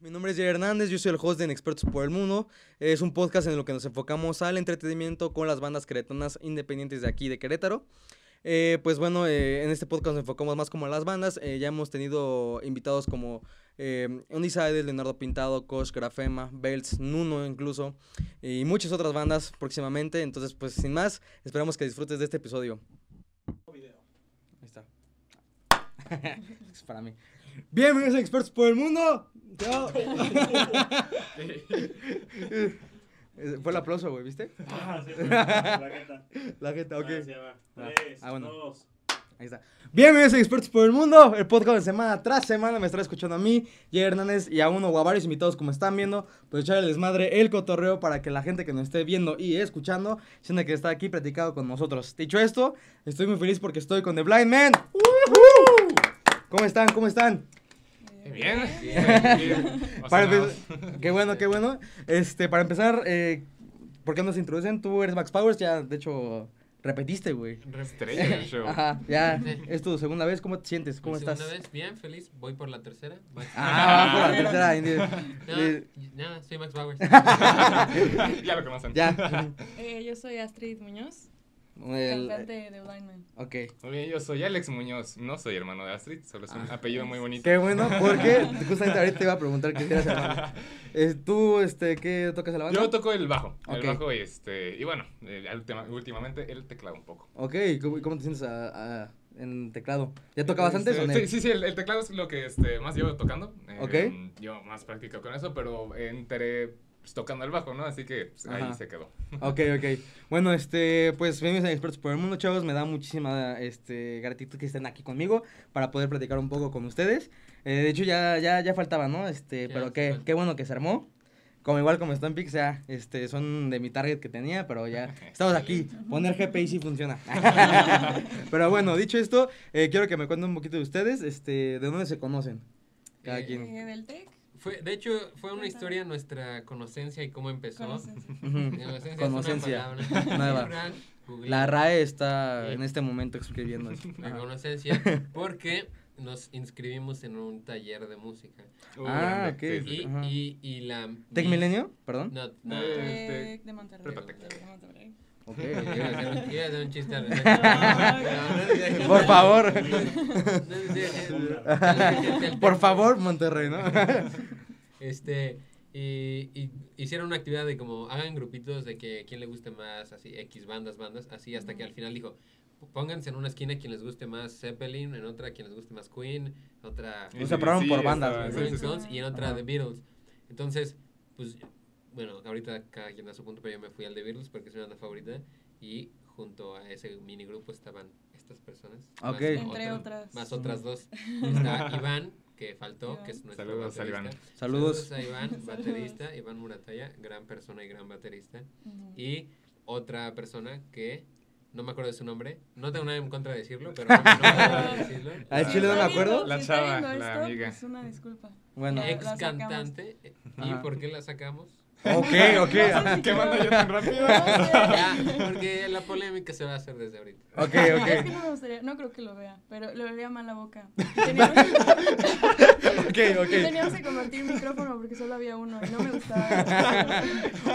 Mi nombre es Jerry Hernández, yo soy el host de Inexpertos por el Mundo. Es un podcast en el que nos enfocamos al entretenimiento con las bandas queretanas independientes de aquí de Querétaro. Eh, pues bueno, eh, en este podcast nos enfocamos más como a las bandas. Eh, ya hemos tenido invitados como eh, Leonardo Pintado, Kosh, Grafema, Belts, Nuno incluso, y muchas otras bandas próximamente. Entonces, pues sin más, esperamos que disfrutes de este episodio. Ahí está. es para mí. Bienvenidos a Expertos por el Mundo. Chao. Eh, Fue el aplauso, güey, ¿viste? Ah, sí, la jeta. La gente, ok. Ah, sí, va. Ah, Tres, ah, bueno. dos. Ahí está. Bienvenidos a Expertos por el Mundo, el podcast de semana tras semana. Me estará escuchando a mí, Jay Hernández y a uno o a varios invitados, como están viendo. Pues echar el desmadre, el cotorreo para que la gente que nos esté viendo y escuchando sienta que está aquí platicado con nosotros. Dicho esto, estoy muy feliz porque estoy con The Blind Man. ¡Woohoo! ¿Cómo están? ¿Cómo están? Bien. Empe- qué bueno, qué bueno. Este, para empezar, eh, ¿por qué nos introducen? Tú eres Max Powers, ya de hecho repetiste, güey. Estrella del show. Ajá, ya Sí. es tu segunda vez. ¿Cómo te sientes? ¿Cómo Mi estás? segunda vez, bien, feliz. Voy por la tercera. Max- Ah, por la tercera. Indy. No, nada, soy Max Bowers. ya lo conocen. Ya. Eh, yo soy Astrid Muñoz, El- cantante de Blind Man. ok. Muy bien, yo soy Alex Muñoz. No soy hermano de Astrid, solo es un Ah. apellido muy bonito. Qué bueno, porque justamente ahorita te iba a preguntar qué eras hermano. Eh, ¿Tú, este, qué tocas en la banda? Yo toco el bajo. Ok. El bajo y este. Y bueno, eh, última- últimamente el teclado un poco. Ok, ¿cómo, cómo te sientes a- a- en teclado? ¿Ya tocabas antes Este, o no? Sí, sí, sí, el, el teclado es lo que este, más llevo tocando. Eh, Ok. Yo más practico con eso, pero enteré pues, tocando el bajo, ¿no? Así que pues, ahí se quedó. Ok, ok. Bueno, este, pues bienvenidos a Expertos por el Mundo, chavos. Me da muchísima este, gratitud que estén aquí conmigo para poder platicar un poco con ustedes. Eh, de hecho, ya, ya, ya faltaba, ¿no? Este, Ya, pero qué, qué bueno que se armó. Como igual como están Pix, ya, este, son de mi target que tenía, pero ya estamos aquí. Poner GPI sí funciona. pero bueno, dicho esto, eh, quiero que me cuenten un poquito de ustedes, este, de dónde se conocen. Cada Eh, quien. Eh, del TEC, Fue, de hecho, fue una historia nuestra conocencia y cómo empezó. Conocencia. Conocencia. Es una palabra. La RAE está Sí. en este momento escribiendo. eso. La Ajá. conocencia porque nos inscribimos en un taller de música. Ah, grande. ok. Sí, sí, Y, y, y la... ¿Tec mis- Milenio? Perdón. No, no. Eh, TEC de Monterrey. De Monterrey. Ok, Iba a ok. hacer un- iba a hacer un chiste. Por favor. Por favor, Monterrey, ¿no? Este, y, y hicieron una actividad de como hagan grupitos de que quién le guste más, así, X bandas, bandas, así, hasta que al final dijo, pónganse en una esquina quien les guste más Zeppelin, en otra quien les guste más Queen, en otra Y O sea, probaron por bandas, sí, sí, sí. Y en otra Ajá. The Beatles. Entonces, pues, bueno, ahorita cada quien da su punto, pero yo me fui al The Beatles porque es mi banda favorita y junto a ese mini grupo estaban estas personas. más Ok. Entre otra- otras. Más otras dos. Está Iván, que faltó, que es nuestro Saludos a baterista. Iván. Saludos. a Iván, Saludos. baterista, Iván Murataya, gran persona y gran baterista. Y otra persona que no me acuerdo de su nombre, no tengo nada en contra de decirlo, pero no, me acuerdo de decirlo. Al Si chile no me acuerdo. La chava, la amiga. pues una disculpa. Bueno. Ex cantante. ¿Y Ajá. por qué la sacamos? Ok, ok. ¿Qué mando yo tan rápido? Ya, porque la polémica se va a hacer desde ahorita. Ok, Es ok. que no me gustaría, no creo que lo vea, pero le vería mal la boca. Y Teníamos, Ok, y ok. teníamos que convertir micrófono porque solo había uno y no me gustaba.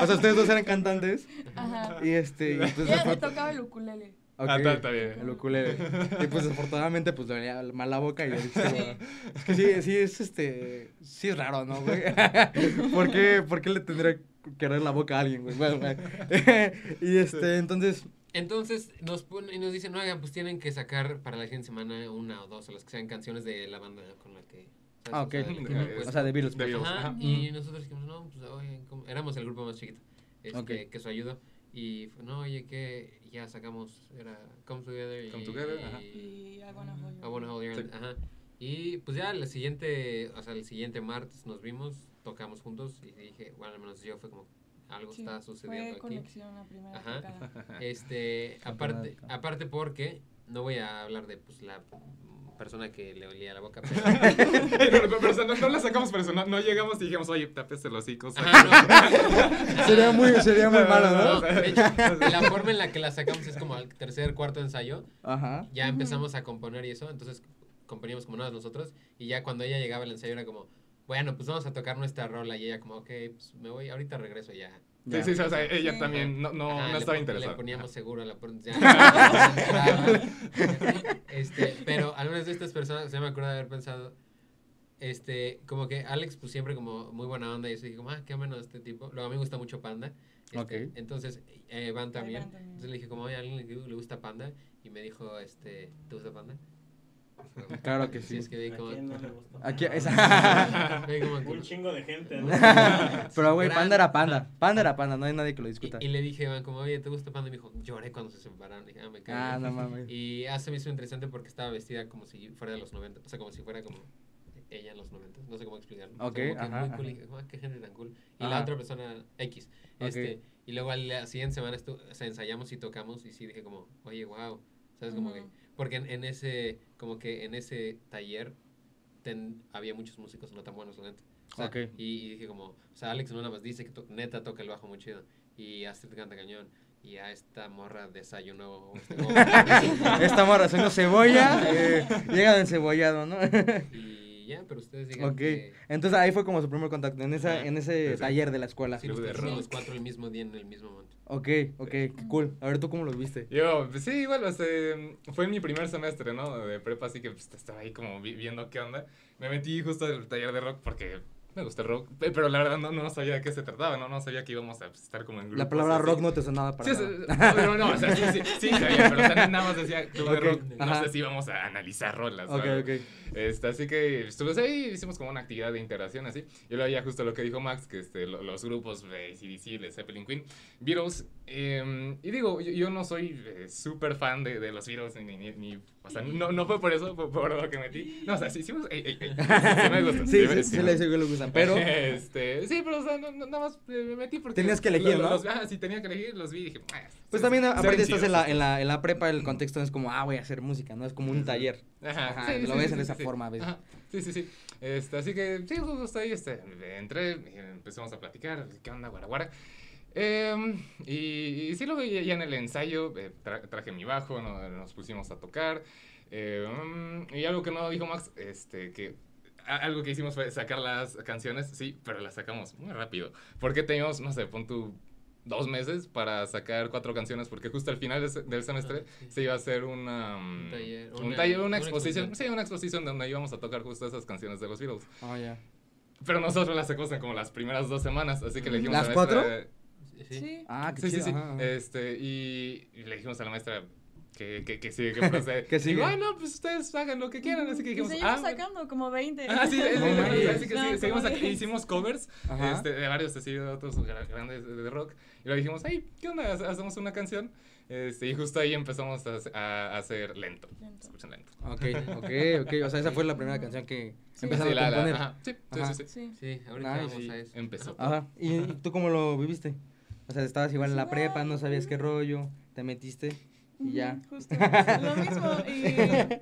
O sea, ustedes dos eran cantantes. Ajá. Y este. Y Y desafort- tocaba el ukulele. Ok, Ah, está- está bien. El ukulele. Y pues desafortunadamente, pues le venía mal la boca y le dije, bueno, Es que sí, sí, es este. Sí es raro, ¿no, güey? ¿Por qué, ¿Por qué le tendría que querer la boca a alguien, güey? Bueno, güey. y este, entonces. Entonces nos ponen y nos dicen, oigan, pues tienen que sacar para la siguiente semana una o dos o las que sean canciones de la banda con la que. ¿sabes? Ah, ok. O sea, Ujú. pues, O sea, de Beatles. De pues. Beatles. Ajá, Ajá. y nosotros dijimos, no, pues oye, ¿cómo? éramos el grupo más chiquito, este, Ok. que eso ayudó. Y fue, no, oye, que ya sacamos, era Come Together y... Come Together, ajá. Y I wanna hold I Wanna Hold Your Hand, Sí. ajá. Y pues ya el siguiente, o sea, el siguiente martes nos vimos, tocamos juntos y dije, bueno, al menos yo fue como, algo Sí, está sucediendo Fue aquí. conexión la primera Ajá. tocada. Este, aparte, aparte porque, no voy a hablar de pues la persona que le olía la boca, pero... pero, pero, pero, no, no la sacamos por eso, no, llegamos y dijimos, oye, tapes los hocicos. Ajá, Sería muy, sería muy malo, no, ¿no? no, de hecho, la forma en la que la sacamos es como al tercer, cuarto ensayo, Ajá. ya empezamos a componer y eso, entonces componíamos como nada nosotros y ya cuando ella llegaba al ensayo era como, bueno, pues vamos a tocar nuestra rola. Y ella como, ok, pues me voy, ahorita regreso ya. Sí, sí, sí, o sea, ella Sí. también no, no, Ajá, no estaba interesada. Le poníamos seguro a la ya, este, pero algunas de estas personas, se me acuerdo de haber pensado, este, como que Alex, pues siempre como muy buena onda, y yo dije, como, ah, qué menos este tipo. Luego a mí me gusta mucho Panda. este, Ok. Entonces, eh, Van también. Van también. Entonces le dije, como, oye, a alguien le, le gusta Panda, y me dijo, este, ¿te gusta Panda? Claro que Sí, sí. es que vi ¿A como. quién no le gustó? Aquí, esa- Un chingo de gente, ¿no? Pero, güey, panda era panda. Panda era panda, no hay nadie que lo discuta. y, y le dije, Van, como, oye, ¿te gusta Panda? Y me dijo, lloré cuando se separaron. Dije, ah, me cae. Ah, no mames. Y hace me hizo interesante porque estaba vestida como si fuera de los 90, o sea, como si fuera como ella en los 90, no sé cómo explicarlo. O sea, Ok, como que ajá, muy cool, y dije, "Ah, qué gente tan cool. Y Ajá. la otra persona, X. Este, Y luego la siguiente semana estu o sea, ensayamos y tocamos y sí dije como, oye, wow, ¿sabes? Como que. Porque en, en ese, como que en ese taller ten- había muchos músicos no tan buenos, la neta. O sea, Ok. y, y dije como, o sea, Alex no nada más dice que to- neta toca el bajo muy chido. Y Astrid canta cañón. Y a esta morra desayunó. Este, Esta morra haciendo cebolla, eh, llega del cebollado, ¿no? y ya, pero ustedes digan ok. que Entonces ahí fue como su primer contacto, en, esa, en ese Sí. taller de la escuela. sí, de los cuatro el mismo día en el mismo momento. Ok, ok, cool. A ver, ¿tú cómo lo viste? Yo, pues sí, igual, este, fue mi primer semestre, ¿no? De prepa, así que pues, estaba ahí como vi- viendo qué onda. Me metí justo al taller de rock porque me gusta el rock, pe- pero la verdad no, no sabía de qué se trataba, ¿no? No sabía que íbamos a pues, estar como en grupos. La palabra así. rock no te sonaba para Sí, nada. sí, no, no, o sea, sí, sí, sí, sabía, pero nada más decía club de no sé si íbamos a analizar rolas. Ok, ¿sabes? ok. Este, así que estuvimos ahí, hicimos como una actividad de integración así. Y luego ya justo lo que dijo Max, que este, lo- los grupos de ACDC, de Zeppelin Queen, Beatles. eh, y digo, yo, yo no soy eh, súper fan de, de los Beatles, ni, ni, ni- o sea, no, no fue por eso, fue por lo que metí. No, o sea, sí, hicimos, ey, ey, ey, sí me gustan. Sí, me- sí, sí, le, sí pero Este, sí, pero o sea, no, no- nada más eh, me metí porque... Tenías que elegir, ¿no? Los, ah, sí, tenía que elegir, los vi y dije... ah, pues también aparte estás en la, en, la, en la prepa, el contexto es como, ah, voy a hacer música, ¿no? Es como un taller. Ajá, Ajá, sí, lo sí, ves sí, en esa forma a veces. Ajá, Sí, sí, sí. Este, así que, sí, justo ahí, este, entré, empezamos a platicar, ¿qué onda, guaraguara? Em, y, y sí, luego ya, ya en el ensayo eh, tra- traje mi bajo, no- nos pusimos a tocar. em, y algo que no dijo Max, este, que algo que hicimos fue sacar las canciones, sí, pero las sacamos muy rápido. Porque teníamos, no sé, pon tú dos meses para sacar cuatro canciones, porque justo al final del semestre Ah, sí. se iba a hacer una, mm, Un taller, un una- taller, una, una exposición, exposición. sí, una exposición donde íbamos a tocar justo esas canciones de los Beatles. Ah, ya. Pero nosotros las sacamos en como las primeras dos semanas, así que le dijimos ¿Las a la maestra... cuatro? Sí. Sí. Ah, qué Sí, sí, chido. sí. ajá, ajá. Este, y, y le dijimos a la maestra que, que, que sigue, que procede. Que sigue. Digo, no, pues ustedes hagan lo que quieran, así que Y dijimos, seguimos ah, sacando como 20. Ah, sí, es- No es- manches. así que sí, No, seguimos aquí, 10. hicimos covers este, de varios así, de otros gra- grandes de, de rock. Y luego dijimos, ay, ¿qué onda? Hace- Hacemos una canción. Este, y justo ahí empezamos a, a hacer lento. Lento. Escuchen lento. Ok, ok, ok. O sea, esa fue la primera canción que Sí. empezaron Sí, a la- la- componer. ajá, sí, sí, Ajá. sí, sí. Sí. Sí, ahorita Nice. vamos Sí, a eso. empezó. Ajá. ¿Y, y tú cómo lo viviste? O sea, estabas igual en la Pues prepa, no sabías qué rollo, te metiste y ya. Justo. Lo mismo.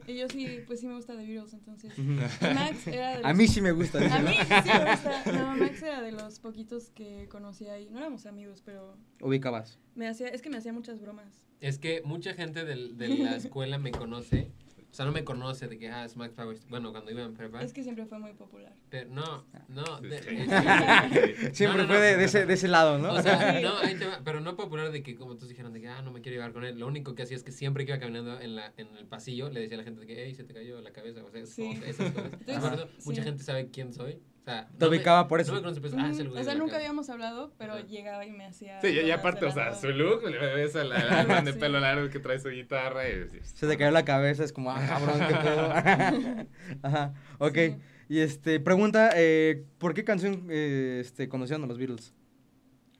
Y, y yo sí, pues sí me gusta The Beatles, entonces. Max era de los... A mí sí me gusta. A mí sí me gusta. No, Max era de los poquitos que conocí ahí. No éramos amigos, pero Ubicabas. me hacía, es que me hacía muchas bromas. Es que mucha gente del- de la escuela me conoce. O sea, no me conoce de que, ah, es Max Powers. Bueno, cuando iba en prepa. Es que siempre fue muy popular. Pero no, no. De- sí. Siempre no, no, fue de, no. de ese, de ese lado, ¿no? O sea, no, ahí te va, pero no popular de que como todos dijeron de que, ah, no me quiero llevar con él. Lo único que hacía es que siempre que iba caminando en, la, en el pasillo, le decía a la gente de que, hey, se te cayó la cabeza. O sea, es Sí. como esas cosas. Entonces, Por eso, sí. mucha gente sabe quién soy. O sea, Te ubicaba por eso. No me conoce, pues, ah, es el Ujú, güey o sea, la nunca habíamos hablado, pero Ajá. llegaba y me hacía. Sí, y- aparte, o la sea, su look, le ves al man de Sí. pelo largo que trae su guitarra y... y- Se te cayó la cabeza, es como, ah, cabrón, qué pedo. Ajá, ok. Sí. Y este, pregunta, eh, ¿por qué canción eh, este, conocieron a los Beatles?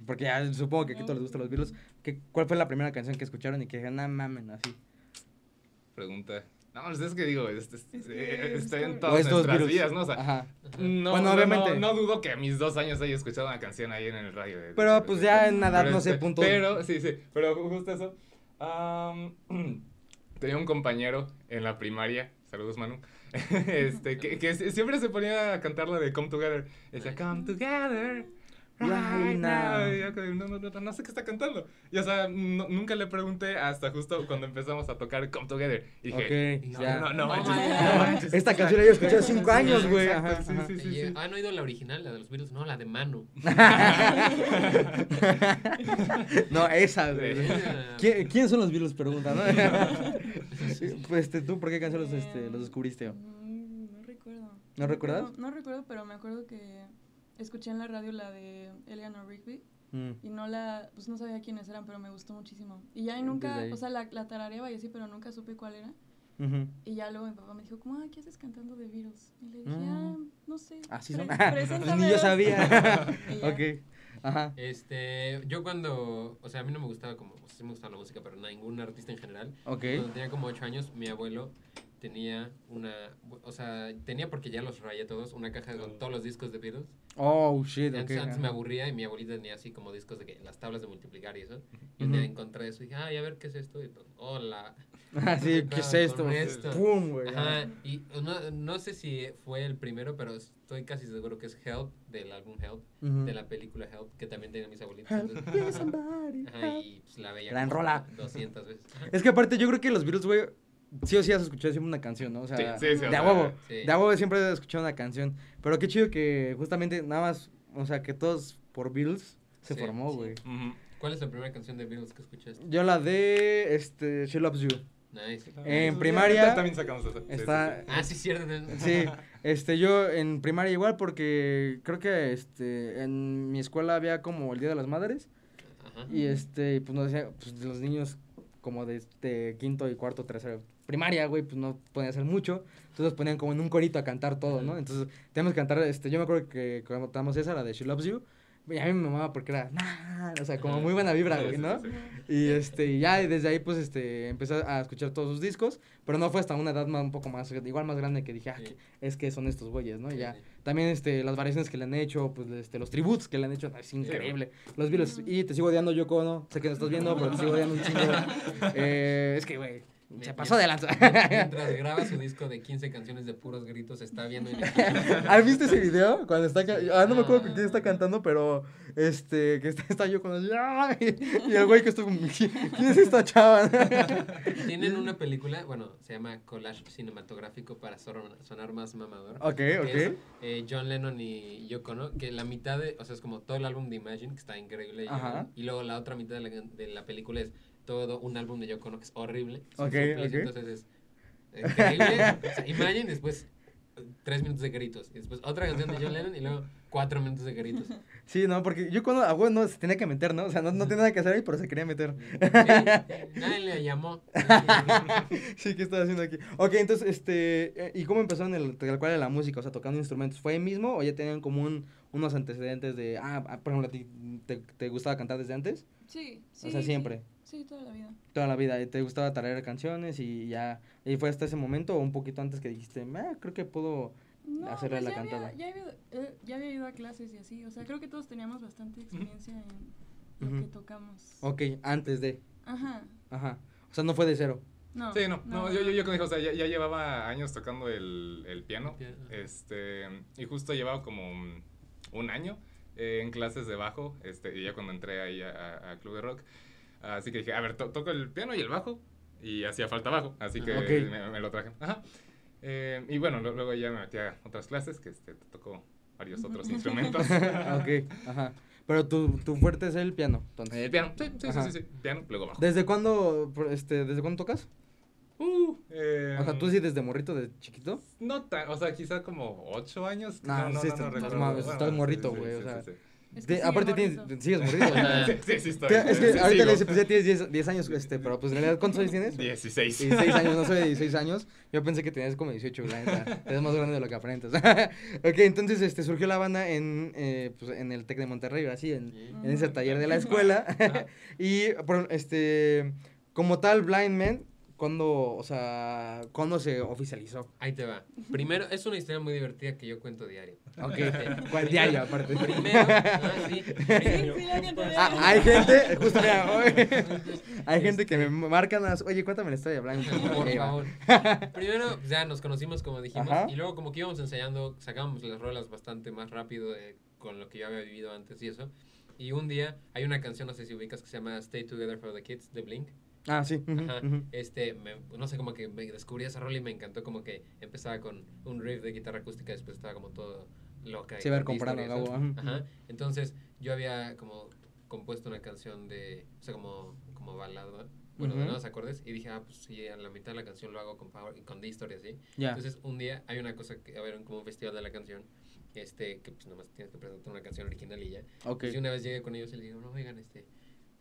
Porque ya supongo que aquí a todos les gustan los Beatles. ¿Qué, ¿Cuál fue la primera canción que escucharon y que dijeron, no mamen, así? Pregunta. No, pues es que digo, es- es- Es eh, está en todas nuestras vidas, ¿no? O sea, Ajá. no, Bueno, no, obviamente. No, no dudo que a mis dos años haya escuchado una canción ahí en el radio. de- Pero de- pues de- ya en edad, pero no sé, este, punto. Pero, sí, sí, pero ju- justo eso. tenía un compañero en la primaria, saludos Manu, este, que, que si- siempre se ponía a cantar la de Come Together. Decía, Come Together. Ay, no. no, no, no, no, no sé qué está cantando. Y o sea, no- nunca le pregunté hasta justo cuando empezamos a tocar Come Together. Y dije, no, ya. no, no, No manches, manches. no manches, Esta canción la he escuchado hace cinco años, güey. Ajá, sí, ajá. sí, sí, Y, sí. ¿Han oído la original, la de los Beatles? No, la de Mano. No, esa, güey. Sí. ¿Quién, quién son los Beatles? Pregunta, ¿no? pues, este, ¿tú por qué canción los, este, los descubriste? Mm, No recuerdo. ¿No recuerdas? No, no recuerdo, pero me acuerdo que escuché en la radio la de Eleanor Rigby Mm. y no la, pues no sabía quiénes eran, pero me gustó muchísimo. Y ya nunca, o sea, la, la tarareaba y así, pero nunca supe cuál era. Ujú. Y ya luego mi papá me dijo, como, ah, ¿qué haces cantando de Beatles? Y le dije, Mm. ah, no sé. Así pre- son. preséntamelos". Ni yo sabía. Ok. Ajá. Este, yo cuando, o sea, a mí no me gustaba como, o sea, sí me gustaba la música, pero ningún artista en general. Ok. Cuando tenía como 8 años, mi abuelo tenía una, o sea, tenía porque ya los rayé todos, una caja con todos los discos de Beatles. Oh, shit, ok. Antes, antes me ajá. aburría y mi abuelita tenía así como discos de que las tablas de multiplicar y eso. Y un día encontré eso y dije, ay, a ver qué es esto. Y todo, hola. Ah, sí, ¿qué es esto? Esto. Pum, güey. Ajá, y no, no sé si fue el primero, pero estoy casi seguro que es Help, del álbum Help, Ujú. de la película Help, que también tenía mis abuelitos. Help entonces- Ajá, help. y pues la veía Gran como rola. 200 veces. Ajá. Es que aparte, yo creo que los Beatles, güey, sí o sí has escuchado siempre una canción, ¿no? O sea, Sí, sí, sí, de a huevo. sí. De a huevo siempre he escuchado una canción. Pero qué chido que justamente nada más, o sea, que todos por Beatles se Sí, formó, sí. güey. ¿Cuál es la primera canción de Beatles que escuchaste? Yo la de, este, She Loves You. Nice. En Sí, primaria También sacamos esa. Sí, está- sí, sí. Ah, sí, cierto. Sí, este, yo en primaria igual porque creo que, este, en mi escuela había como el Día de las Madres. Ajá. Y este, pues nos decía, pues los niños como de este quinto y cuarto, tercero, primaria, güey, pues no podían hacer mucho. Entonces nos ponían como en un corito a cantar todo, ¿no? Entonces teníamos que cantar, este, yo me acuerdo que cuando cantamos esa, la de She Loves You, y a mí me mamaba porque era, nah, o sea, como muy buena vibra, güey, ¿no? Y este, y ya desde ahí, pues, este, empecé a escuchar todos sus discos, pero no fue hasta una edad más, un poco más, igual más grande que dije, ah, que- es que son estos güeyes, ¿no? Y ya, también, este, las variaciones que le han hecho, pues, este, los tributos que le han hecho, es increíble. Los Beatles, y te sigo odiando, Yoko, Ono, sé que no estás viendo, pero te sigo odiando un chingo. Eh, es que, güey, se pasó de lanza. Mientras graba su disco de 15 canciones de puros gritos, está viendo en ¿Has visto ese video? Cuando está, ah, no me acuerdo No. quién está cantando, pero, este, que está, está yo con el, "Ay", y el güey que estuvo, ¿quién es esta chava? Tienen una película, bueno, se llama Collage Cinematográfico para sonar, más mamador. Ok, que es, ok. eh, John Lennon y Yoko, ¿no? Que la mitad de, o sea, es como todo el álbum de Imagine, que está increíble. Y luego la otra mitad de la, de la película es todo un álbum de Yoko, Ono que es horrible. ok. Entonces es increíble. o sea, Imagine, después tres minutos de gritos. Y después otra canción de John Lennon y luego cuatro minutos de gritos. Sí, no, porque yo cuando, ah, bueno, no, se tenía que meter, ¿no? O sea, no, no tenía nada que hacer ahí, pero se quería meter. Sí, nadie le llamó. Sí, ¿qué estás haciendo aquí? Ok, entonces, este, eh, ¿y cómo empezaron el, tal cual la música? O sea, tocando instrumentos. ¿Fue ahí mismo o ya tenían como un, unos antecedentes de, ah, ah, por ejemplo, ¿a te, te gustaba cantar desde antes? Sí, sí. o sea, siempre, Sí, toda la vida. toda la vida. ¿Y te gustaba traer canciones y ya, y fue hasta ese momento o un poquito antes que dijiste, ah, creo que puedo... No, Hacerle pues la ya había- cantada. ya, había, eh, ya había ido a clases y así. O sea, creo que todos teníamos bastante experiencia en lo que tocamos. Ok, antes de, Ajá. ajá. O sea, no fue de cero. No. Sí, no, no, yo, yo, yo como dije, o sea, ya, ya llevaba años tocando el, el piano, Piano. este, y justo llevaba como un, un año eh, en clases de bajo, este, y ya cuando entré ahí a, a- a Club de Rock, así que dije, a ver, to- toco el piano y el bajo, y hacía falta bajo, así que Ah, ok. me, me lo traje. Ajá. Eh, y bueno, luego ya me metí a otras clases, que este, tocó varios otros instrumentos. ok, ajá. Pero tu, tu fuerte es el piano, entonces. el piano, sí, sí, sí, sí, sí, piano, luego bajo. ¿Desde cuándo, este, desde cuándo tocas? Uh, eh, O sea, tú sí desde morrito, de chiquito. No tan, o sea, quizá como ocho años. Nah, sí, estás- recuerdo. mames, Bueno, estás sí, morrito, sí, güey, sí, o sí, sea. sí. Es que Te- aparte tienes, sigues morrito. o sea. Sí, sí, sí, estoy. Es que sí, ahorita sigo. le dice, pues ya tienes 10, 10 años, este, pero pues en realidad, ¿cuántos años tienes? 16. 16 años, no soy de 16 años. Yo pensé que tenías como 18, la neta. Eres más grande de lo que aparentas. ok, entonces este, surgió la banda en, eh, pues, en el TEC de Monterrey, así, en, en ese taller de la escuela. y, por, este, como tal, Blind Man, ¿cuándo, o sea, cuándo se oficializó? Ahí te va. Primero, es una historia muy divertida que yo cuento diario. Ok, ¿cuál diario aparte? Primero, ah, sí. Sí, sí, la gente de- Ah, hay gente, justo mira, hay gente que me marcan, las- oye, cuéntame la historia blanca. Por favor. Primero, ya nos conocimos como dijimos, Ajá. y luego como que íbamos ensayando, sacábamos las rolas bastante más rápido de- con lo que yo había vivido antes y eso. Y un día hay una canción, no sé si ubicas, que se llama Stay Together for the Kids, de Blink. Ah, sí. Ajá. Este, me- no sé, como que me descubrí esa rola y me encantó como que empezaba con un riff de guitarra acústica, después estaba como todo loca. y Sí, ver distorsión. Gabo, ajá. Ajá. Entonces, yo había como compuesto una canción de, o sea, como, como balada, bueno, de Ujú. nuevos acordes, y dije, ah, pues sí, a la mitad de la canción lo hago con power, con distor y así. Ya. Entonces, un día hay una cosa que, a ver, como un festival de la canción, este, que pues nomás tienes que presentar una canción original y ya. Ok. Yo una vez llegué con ellos y les digo, no, oigan, este,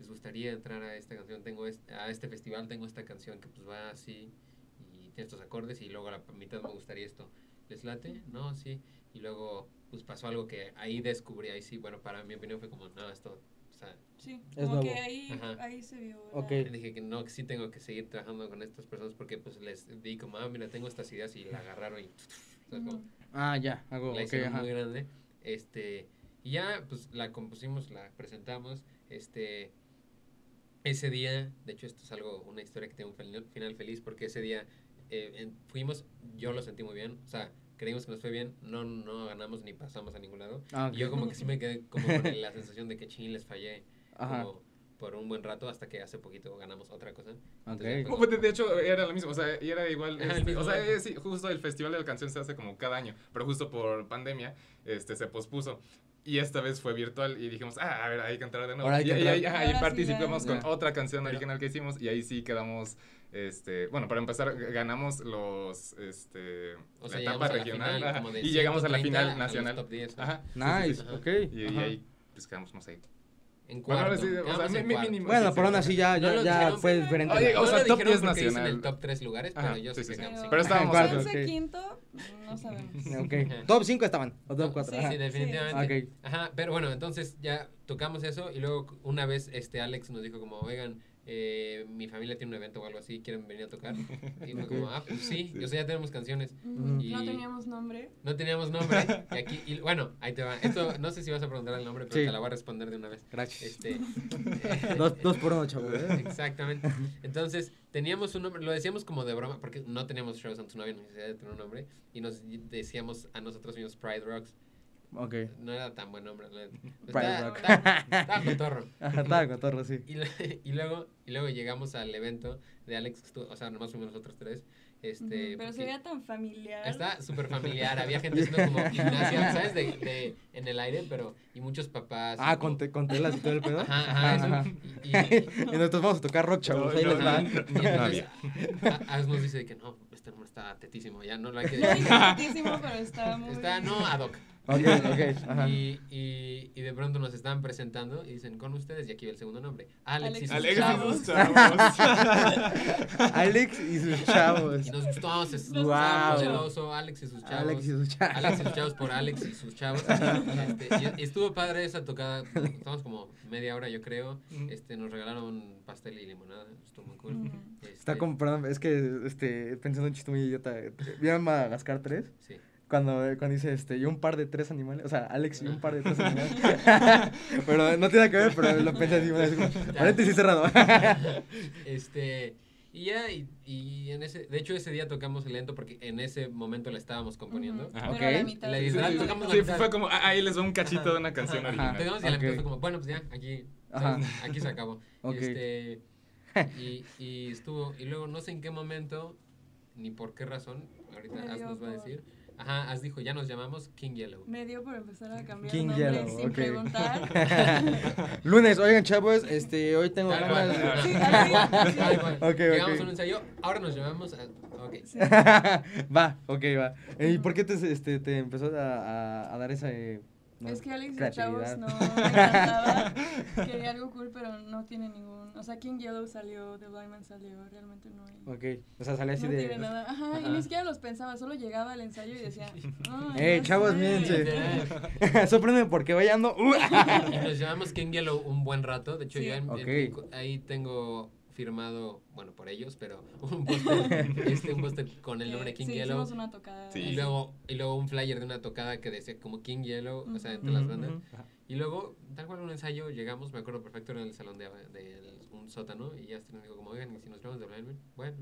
les gustaría entrar a esta canción, tengo este, a este festival, tengo esta canción que pues va así y tiene estos acordes y luego a la mitad me gustaría esto. ¿Les late? No, sí. Y luego pues pasó algo que ahí descubrí, ahí sí, bueno, para mi opinión fue como, no, esto, o sea, Sí, Es como que nuevo. ahí, se vio. la- Ok. dije que no, que sí tengo que seguir trabajando con estas personas porque pues les di como, ah, mira, tengo estas ideas y la agarraron y... como. Ah, ya, la ajá. muy grande. Este, y ya, pues la compusimos, la presentamos. Este, ese día, de hecho, esto es algo, una historia que tiene un final feliz, porque ese día eh, en- fuimos, yo lo sentí muy bien, o sea, creímos que nos fue bien, no, no ganamos ni pasamos a ningún lado. Ah, ok. Y yo como que sí me quedé como con la sensación de que ching, les fallé Ajá. como por un buen rato hasta que hace poquito ganamos otra cosa. Ok. Entonces, Como de, de hecho, era lo mismo, o sea, y era igual, Ajá, este, o sea, evento. eh, sí, justo el Festival de la Canción se hace como cada año, pero justo por pandemia, este, se pospuso. Y esta vez fue virtual y dijimos, ah, a ver, hay que entrar de nuevo. Ahora hay y, que y entrar. ahí- y Ahora participamos con otra canción Pero- original que hicimos y ahí sí quedamos, este, bueno, para empezar, ganamos los, este, O la etapa la regional final y llegamos a la 130 final nacional. top 10, ¿no? Ajá. sí, sí, Nice, sí. ok. Y, ahí, pues quedamos, no sé. En Bueno, cuarto. sí, o sea, en mi- cuarto. mínimo. Bueno, sí, pero aún sí. así ya, No ya, lo ya dijeron, fue pero- diferente. Oye, o sea, no top dijeron 10 porque dicen nacional. el top 3 lugares, Ajá, pero yo sí, sé sí, que en Pero cuarto. estábamos- Cuarto, Once, ok. quinto, no sabemos. Ok. Top 5 estaban, o top 4. Sí, sí, definitivamente. Ok. Ajá, pero bueno, entonces ya tocamos eso y luego una vez este Alex nos dijo como, oigan, eh, mi familia tiene un evento o algo así, ¿quieren venir a tocar? Y fue como, ah, pues sí, Sí. o sea, ya tenemos canciones. Y- No teníamos nombre. No teníamos nombre y aquí, y bueno, ahí te va. Esto, no sé si vas a preguntar el nombre, pero Sí. te la voy a responder de una vez. Gracias. Este, Dos, dos por uno, chavos. ¿eh? Exactamente. Entonces, teníamos un nombre, lo decíamos como de broma, porque no teníamos shows, antes no había necesidad de tener un nombre, y nos decíamos a nosotros mismos Pride Rocks. Ok. No era tan buen. Pride Estaba- Rock. Estaba, estaba cotorro. Ajá, estaba con torro, sí. Y, lo- y luego, y luego llegamos al evento de Alex, que estuvo- o sea, nomás fuimos nosotros tres. Este, Ujú, Pero se veía tan familiar. Está súper familiar, había gente haciendo como gimnasia, ¿sabes? De, de, en el aire, pero, y muchos papás. Ah, con, te, con telas y todo el pedo. Ajá, ajá, eso. Y, y- Y nosotros vamos a tocar rock, chavos. Ahí No, les no, va. no, y no entonces, había. a- As nos dice que no, este nombre está tetísimo, ya no lo hay que No decir. dije tantísimo, pero está muy. Está, no, ad hoc. Ok, ok. Ajá. Y, y, y de pronto nos estaban presentando y dicen con ustedes, y aquí va el segundo nombre, Alex, y sus Alex y chavos. sus chavos. Alex y sus chavos. Y nos gustó, se Nos Guau. poderoso, Alex y sus chavos. Alex y sus chavos. Alex y sus chavos por Alex y sus chavos. Este, y, y estuvo padre esa tocada. Estamos como media hora, yo creo. Este, nos regalaron pastel y limonada. Estuvo muy cool. Este, Está perdón, es que este, pensando un chiste muy idiota. ¿Vieron Madagascar 3? Sí. Cuando, cuando dice, este, y un par de tres animales, o sea, Alex y un par de tres animales. pero no tiene que ver, pero lo pensé así, como, paréntesis cerrado. Este, y ya, y, y en ese, de hecho ese día tocamos el lento porque en ese momento la estábamos componiendo. Ajá. Pero a la mitad. La Sí, sí, sí. tocamos la mitad. fue como, ah, ahí les va un cachito de una canción Ajá. original. Tocamos y la Ok. mitad fue como, bueno, pues ya, aquí, Ajá. ¿sabes? aquí se acabó. Ok. Este, y, y estuvo, y luego no sé en qué momento, ni por qué razón, ahorita dio nos va a por- decir. Ajá, Az dijo, ya nos llamamos King Yellow. Me dio por empezar a cambiar King nombres Yellow, sin ok. preguntar. Lunes, oigan, chavos, este, hoy tengo ganas. Sí, así. Ok, Llegamos a un ensayo, ahora nos llamamos. a- ok. Sí. va, ok, va. ¿Y por qué te, este, te empezó a, a, a dar esa eh, no, Es que Alex y chavos no me encantaba. Quería algo cool, pero no tiene ningún. O sea, King Yellow salió, The Blind Man salió, realmente no hay. Ok, o sea, salió así no de... tiene nada. Ajá, y ni siquiera los pensaba, solo llegaba al ensayo y decía. "Ay, Ey, no chavos, sé". mírense. Sorprende porque vaya ando. Uh. Y nos llamamos King Yellow un buen rato. De hecho, Sí. yo en- en- Ok. ahí tengo firmado, bueno, por ellos, pero un póster, este, un póster con el nombre King sí, Yellow. hicimos una tocada. Sí. Y luego, y luego un flyer de una tocada que decía como King Yellow, o sea, entre las bandas. Y luego, tal cual un ensayo, llegamos, me acuerdo perfecto, era en el salón de, de un sótano, y ya nos dijo como, oigan, ¿y si nos vemos de Blind? Bueno.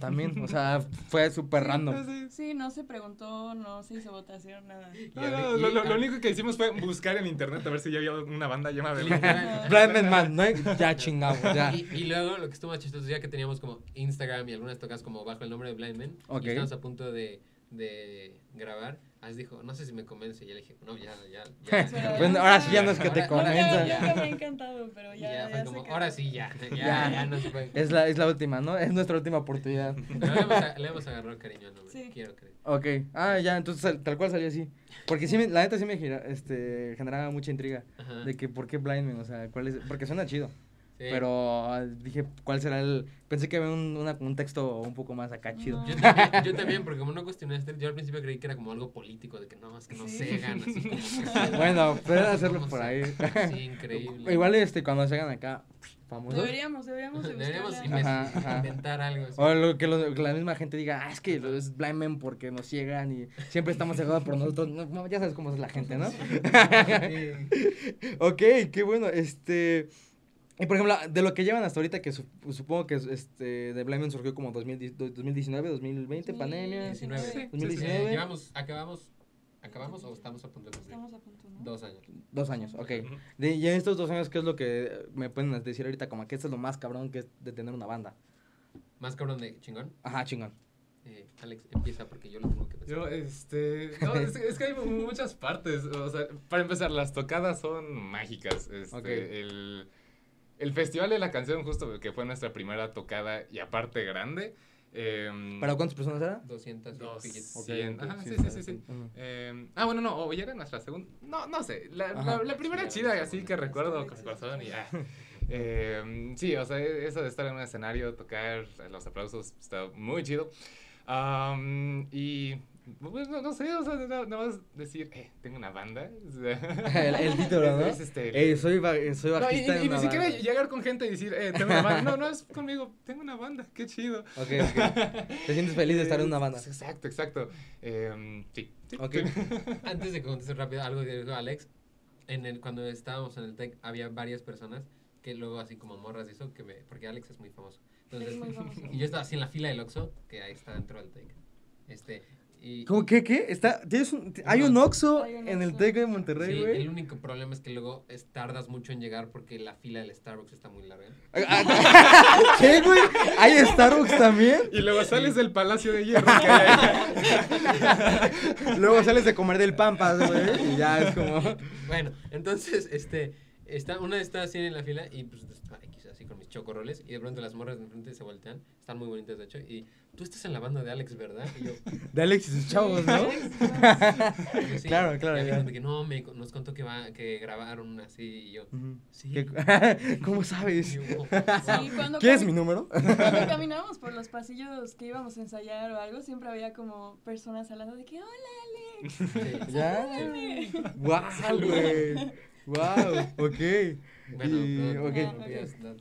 También, o sea, fue súper random. Sí. Sí, no se preguntó, no se hizo votación, nada. No, no, lo, lo- único que hicimos fue buscar en internet a ver si ya había una banda llamada Blind. Man Man, ¿no? Ya chingamos, ya. Y, y luego lo que estuvo más chistoso ya que teníamos como Instagram y algunas tocas como bajo el nombre de Blind Man. Ok. Y estábamos a punto de, de grabar. As dijo, no sé si me convence. Y yo le dije, no, ya, ya, ya. Pero Bueno, ahora sí ya no es que te convenza. ya. Nunca me ha encantado, pero ya. ya, ya fue como, ahora sí, ya, ya, Ya. ya, no se puede. Es la, es la última, ¿no? Es nuestra última oportunidad. Le hemos, a- le hemos agarrado cariño al nombre. Sí. Quiero creer. Ok. Ah, ya, entonces tal- cual salió así. Porque sí, me- la neta sí me gira- este, generaba mucha intriga. Ajá. De que, ¿por qué Blind Man? O sea, ¿cuál es? Porque suena chido. Sí. Pero ah, dije, ¿cuál será el...? Pensé que había un, una- un texto un poco más acá chido. No. Yo también, yo también, porque como no cuestioné este, yo al principio creí que era como algo político, de que no, es que no Sí. se gana, así como que... Bueno, pueden hacerlo por ahí. Sí, increíble. Igual este, cuando se hagan acá famosos. Deberíamos, deberíamos de Deberíamos Ajá, ajá. inventar algo así. O lo que, lo- que la misma gente diga, ah, es que lo- es Blind Man porque nos ciegan y siempre estamos cegados por nosotros. No, no, ya sabes cómo es la gente, ¿no? ok, qué bueno. Este. Y por ejemplo, de lo que llevan hasta ahorita, que su- supongo que es, este, de Blind Man surgió como 2010 2019, 2020, pandemia. 19. Sí, Sí, 2019. eh, llevamos, acabamos, acabamos o estamos a punto de cumplir. Estamos a punto, ¿no? Dos años. Dos años, ok. De, y en estos dos años, ¿qué es lo que me pueden decir ahorita? Como que esto es lo más cabrón que es de tener una banda. Más cabrón de chingón. Ajá, chingón. Eh, Alex, empieza porque yo lo tengo que decir. Yo, este. No, es, es que hay mu- muchas partes. O sea, para empezar, las tocadas son mágicas. Este, Ok. el, el Festival de la Canción, justo que fue nuestra primera tocada y aparte grande. em, ¿Para cuántas personas era? 200 y Dos. piquito. Ok, Cien. ok, Ajá, sí, sí, sí, sí. em, ah, bueno, no, o ya era nuestra segunda. No, no sé. La, Ajá. la, la primera Sí, chida, la así que recuerdo con corazón y ya. Em, sí, o sea, eso de estar en un escenario, tocar, los aplausos, está muy chido. Y, pues, no, no sé, o sea, nada, nada más decir, eh, tengo una banda. El, el título, ¿no? Es, este, Ey, soy, ba- soy no, y, bajista y- y ni siquiera banda. llegar con gente y decir, eh, tengo una banda. No, no es conmigo, tengo una banda, qué chido. Ok, ok. Te sientes feliz de estar en una banda. Exacto, exacto. Em, sí, sí. Ok. Antes de que conteste rápido algo que dijo Alex, en el, cuando estábamos en el TEC había varias personas que luego así como morras y eso, que me, porque Alex es muy famoso. Entonces, Es muy famoso. y yo estaba así en la fila del Oxxo, que ahí está dentro del TEC. Este, y... ¿Cómo qué? ¿Qué? Está, ¿tienes un, hay un Oxxo en el. TEC de Sí, Monterrey, el güey. único problema es que luego es- tardas mucho en llegar porque la fila del Starbucks está muy larga. Ah, ¿Qué, güey? ¿Hay Starbucks también? Y luego sales del Palacio de Hierro. Luego sales de comer del Pampas, güey. Y ya es como. Bueno, entonces, este, está, una está así en la fila y pues X, así con mis chocorroles y de pronto las morras de enfrente se voltean, están muy bonitas de hecho, y tú estás en la banda de Alex, ¿verdad? Y yo, De Alex y sus chavos, ¿no? y yo, "Sí". Claro, claro, Y que no, me, nos contó que, va, que grabaron así y yo, sí. ¿Qué- ¿Cómo sabes? yo, "Oh, Sí, wow". cuando ¿Quieres cami- mi número? Cuando caminábamos por los pasillos que íbamos a ensayar o algo, siempre había como personas al lado de que, hola Alex. Sí. ¿Ya? Salúdame". ¡Wow, güey! ¡Wow! Ok. Bueno, Y- no, ok. no, Ah, no, ok. digas nada.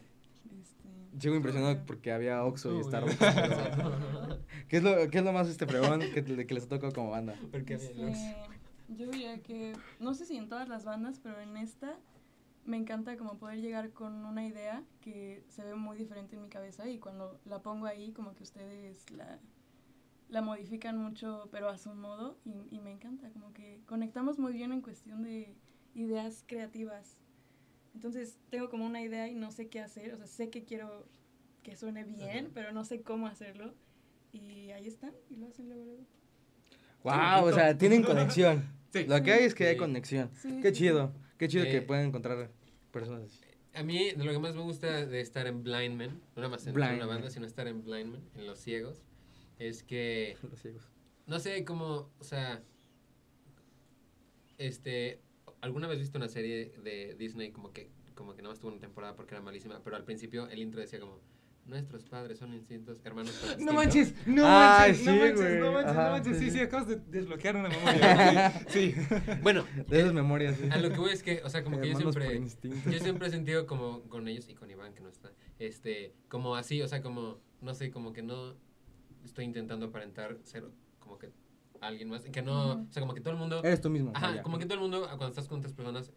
Este, Sigo impresionado porque había Oxxo y Uy. Starbucks. pero- ¿Qué es lo, qué es lo más este fregón que, que les ha tocado como banda? Porque este, yo diría que, no sé si en todas las bandas, pero en esta me encanta como poder llegar con una idea que se ve muy diferente en mi cabeza y cuando la pongo ahí como que ustedes la, la modifican mucho pero a su modo y, y me encanta, como que conectamos muy bien en cuestión de ideas creativas. Entonces tengo como una idea y no sé qué hacer, o sea, sé que quiero que suene bien, Ajá. pero no sé cómo hacerlo y ahí están y lo hacen luego luego. ¡Wow! O sea, tienen conexión. Sí. Lo que hay es que hay conexión. Sí, Qué chido. Qué chido que pueden encontrar personas así. A mí, de lo que más me gusta de estar en Blind Man, no nada más en Blind una Man. banda, sino estar en Blind Man, en Los Ciegos, es que Los ciegos. No sé cómo, o sea, este, alguna vez visto una serie de Disney como que, como que nada más tuvo una temporada porque era malísima, pero al principio el intro decía como, nuestros padres son instintos, hermanos por No manches, no manches, no sí, manches, no manches, Ajá, no manches. sí, Sí, acabas de desbloquear una memoria. Sí. sí. Bueno, De esas memorias, sí. a lo que voy es que, o sea, como que yo Hermanos siempre, yo siempre he sentido como con ellos y con Iván que no está, este, como así, o sea, como, no sé, como que no estoy intentando aparentar ser como que alguien más, que no, o sea, como que todo el mundo, Eres tú mismo. ajá, como que todo el mundo, cuando estás con otras personas,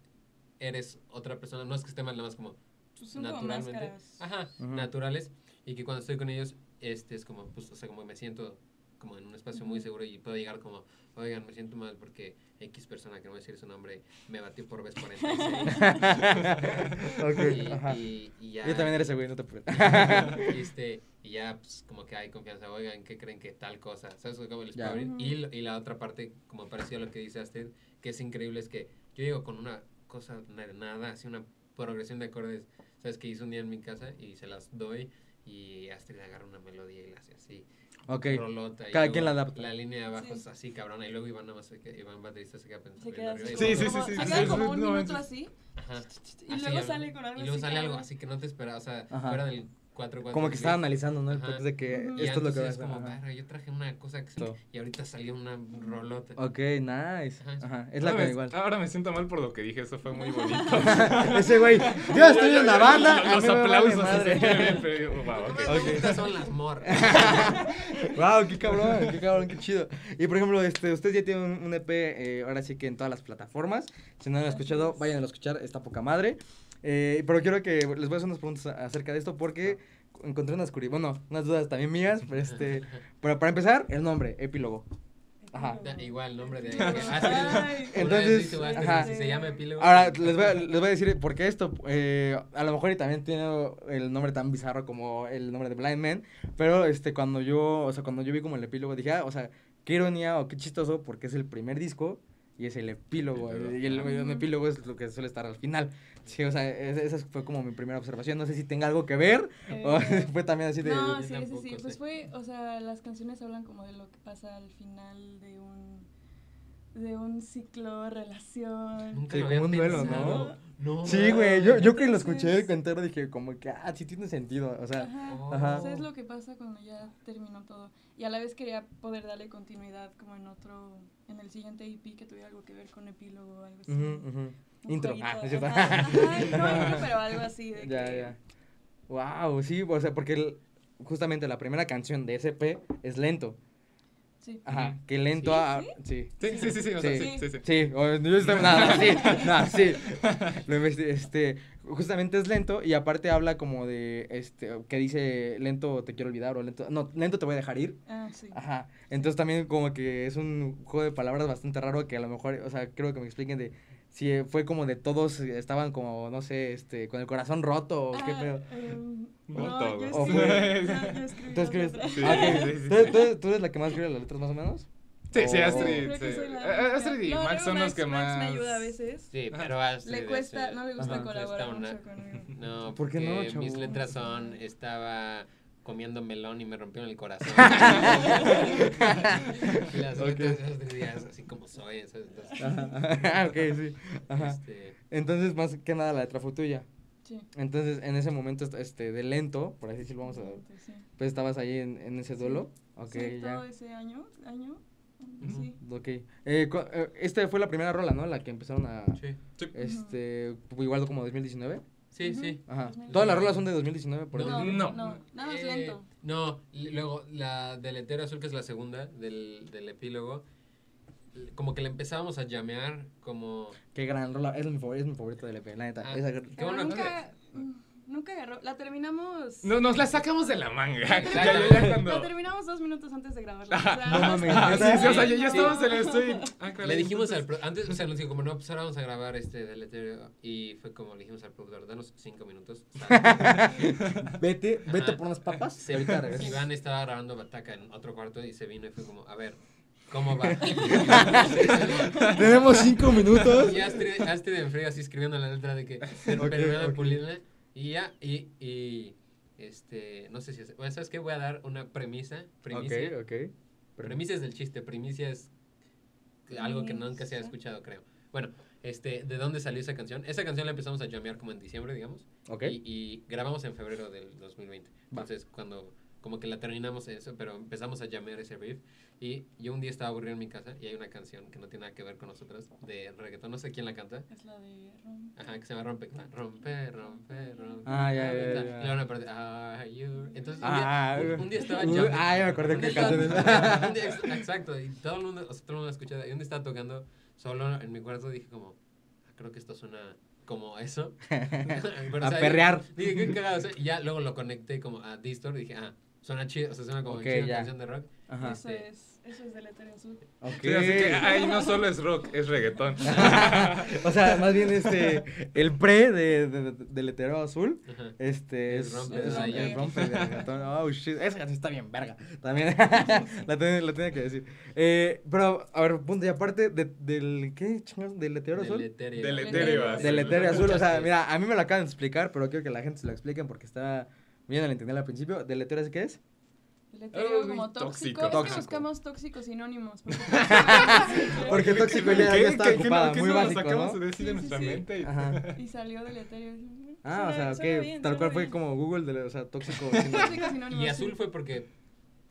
eres otra persona, no es que esté mal, nada más como Pues son como naturalmente, máscaras. ajá, naturales, y que cuando estoy con ellos, este, es como, pues, o sea, como me siento como en un espacio muy seguro y puedo llegar como, oigan, me siento mal porque X persona, que no voy a decir su nombre, me batió por vez 46. ok, y, ajá. y, y ya. Yo también era ese güey, no te preocupes. y este, y ya, pues, como que hay confianza, oigan, ¿qué creen que tal cosa? ¿Sabes cómo les puedo abrir? Y, lo- y la otra parte, como parecía lo que dice Astrid, que es increíble, es que yo llego con una cosa na- nada, así una progresión de acordes, ¿sabes? Que hizo un día en mi casa y se las doy y Astrid agarra una melodía y la hace así. Ok. Rolota, y Cada quien la adapta. La línea de abajo Sí. es así, cabrona, y luego Iván nada más se queda, Iván baterista se queda pensando. Se queda arriba así. Sí, sí, sí, sí, Se queda como un minuto así. Ajá. Y luego sale con algo Y luego así, sale algo así que no te espera, o sea, fuera del 4 4 Como que estaba analizando, ¿no? El Ajá. de que. Y esto es lo que va a hacer. como, ajá. "Verga, yo traje una cosa que sí", Todo. y ahorita salió una rolota. Ok, nice. Ajá. Ajá. Es la ahora, que me, igual. ahora me siento mal por lo que dije, eso fue muy bonito. Ese güey, yo estoy en la banda. Los aplausos. madre. así que- pero- wow, Lo ok. que más me gusta son las mor. Wow, qué cabrón, qué cabrón, qué chido. Y por ejemplo, este, ustedes ya tienen un, un EP, eh, ahora sí que en todas las plataformas. Si no lo han escuchado, es. vayan a escuchar, está poca madre. Eh, pero quiero que les voy a hacer unas preguntas acerca de esto porque encontré unas curi bueno, unas dudas también mías, pero este, pero para empezar, el nombre, epílogo. Ajá. Igual, nombre de Ay. Astrid. Entonces, ajá. si se llama epílogo. Ahora, les voy, a, les voy a decir por qué esto. eh, a lo mejor y también tiene el nombre tan bizarro como el nombre de Blind Man. Pero este, cuando yo, o sea, cuando yo vi como el epílogo, dije, ah, o sea, qué ironía o qué chistoso, porque es el primer disco y es el epílogo. Epílogo. Y el, un epílogo es lo que suele estar al final. Sí, o sea, es- esa fue como mi primera observación. No sé si tenga algo que ver o Eh, fue también así de. No, sí, sí, tampoco sí. sé. Pues fue, o sea, las canciones hablan como de lo que pasa al final de un de un ciclo, relación. Nunca Sí, lo como un duelo, pensado. No. Sí, güey, yo, yo que lo escuché el entero dije como que, ah, sí tiene sentido, o sea, Ajá. Ajá. O sea, es lo que pasa cuando ya terminó todo. Y a la vez quería poder darle continuidad como en otro, en el siguiente EP que tuviera algo que ver con epílogo o algo así. ujú, ujú. Un Intro, jueguito. ah, ¿no es cierto? Ajá, ajá, no pero algo así de Ya, que- ya. Wow, sí, o sea, porque el- justamente la primera canción de SP es lento. Sí. Ajá, que lento ¿Sí? a sí. Sí, sí, sí, sí, o sea, Sí. sí, sí, sí. Sí, o- yo estaba nada, sí, nada, sí. Lo investi- este, justamente es lento y aparte habla como de este que dice lento te quiero olvidar o lento no, lento te voy a dejar ir. Ah, sí. Ajá. Entonces también como que es un juego de palabras bastante raro que a lo mejor, o sea, creo que me expliquen de si eh, fue como de todos eh, estaban como no sé, este con el corazón roto o qué pedo. em, No no, todos. yo O escribí- fue- no, yo escribí ¿Tú las escribes? letras. Sí, Ah, sí. ¿Tú, tú- tú eres la que más escribe las letras más o menos? Sí, sí. Astrid, Eh. Astrid y No, Max son los Max- que Max más... me ayuda a veces. Sí, pero Astrid Le cuesta, no le gusta Ajá. colaborar mucho conmigo. No, ¿Por qué no, porque mis letras son, estaba comiendo melón y me rompieron el corazón. y las Ok. letras de Astrid ya es así como soy. ¿sabes? Entonces, Ajá. ok, sí. Ajá. este, Entonces, más que nada la letra fue tuya. Sí. Entonces, en ese momento este de lento, por así decirlo, vamos a Sí. pues estabas ahí en, en ese Sí. duelo. Sí, ya. todo ese año, año, sí. Ok. Eh, eh, esta fue la primera rola, ¿no? La que empezaron a sí, este igual como 2019. Sí, sí. Ajá. 2019. Todas las rolas son de 2019 por No, ahí. No, No. no, nada más Eh, lento. No, luego la del Hetero Azul, que es la segunda del, del epílogo, como que le empezábamos a llamear como... Qué gran rola, es mi favorito, es mi favorito del EP, la neta. Ah. Esa- Qué bueno, nunca, nunca agarró. La terminamos. No, nos la sacamos de la manga. Ya, ya, Exactamente. ya cuando... La terminamos dos minutos antes de grabarla. O sea, No mames, Ah, sí, sí, o sea, ya, ya Sí. estábamos en el estudio. Ah, caray, Le dijimos al... pro- Antes, o sea, nos dijo como, no, pues ahora vamos a grabar este del Hetero. Y fue como le dijimos al productor, danos cinco minutos. Vete, vete Ajá. por unas papas y ahorita regresas. Iván estaba grabando Bataca en otro cuarto y se vino y fue como, a ver, ¿cómo va? Tenemos cinco minutos. y Astrid, Astrid en frío así escribiendo la letra de que pero Ok, pero de ok. pulirla y ya y, y este no sé si es, bueno, sabes qué voy a dar una premisa primicia Ok, ok. premisa es del chiste primicia es algo que nunca se ha Premisa. escuchado creo bueno este, ¿de dónde salió esa canción? Esa canción la empezamos a llamear como en diciembre, digamos. Ok. Y, y grabamos en febrero del 2020. Entonces, cuando como que la terminamos eso, pero empezamos a llamear ese riff. Y yo un día estaba aburrido en mi casa y hay una canción que no tiene nada que ver con nosotros, de reggaetón, no sé quién la canta. Es la de Rom. Ajá, que se llama Rompe, rompe, rompe, rompe. Ah, ya, ya, rompe, ya, Y ya. luego una parte, "Are you-" Entonces, un Ah, día, un, un día estaba uh, jamming- ah, ya me acordé estaba- canción es. Exacto, y todo el mundo, o sea, todo el mundo la escuchaba. Y un día estaba tocando solo en mi cuarto, dije como, "Ah, creo que esto suena como eso. Pero, o A sea, perrear. Dije, qué cagado. o sea, y ya luego lo conecté como a Distor y dije, ah, suena chido, o sea, suena como Ok, chido ya. canción de rock. Ajá. Eso es, eso es del Etéreo Azul. Ok. Sí, así que ahí no solo es rock, es reggaetón. o sea, más bien este, el pre de, de, de- del hetero azul, Ajá. este Es es, rompe es, rompe de reggaetón. Oh, shit, esa canción está bien verga, también, la tenía, la tenía que decir. Eh, pero, a ver, punto, y aparte de, del, ¿qué chingados? ¿Del hetero azul? Deleterio. Deleterio azul. Del hetero azul, o sea, mira, a mí me lo acaban de explicar, pero quiero que la gente se lo expliquen porque está bien al entender al principio. ¿Del hetero es qué es? El Etéreo Ah, como tóxico. tóxico. Es Tóxico. que buscamos tóxicos sinónimos. Porque Porque tóxico ya, ya estaba ¿Qué? ¿Qué ocupada, no- qué muy básico, sacamos ¿no? de decir Sí, en sí, nuestra sí. mente? Ajá. y salió del Etéreo. Ah, o sea, Suena que bien, tal suena cual fue bien. como Google, de, o sea, tóxico. Tóxico sinónimo. Y azul sí. fue porque,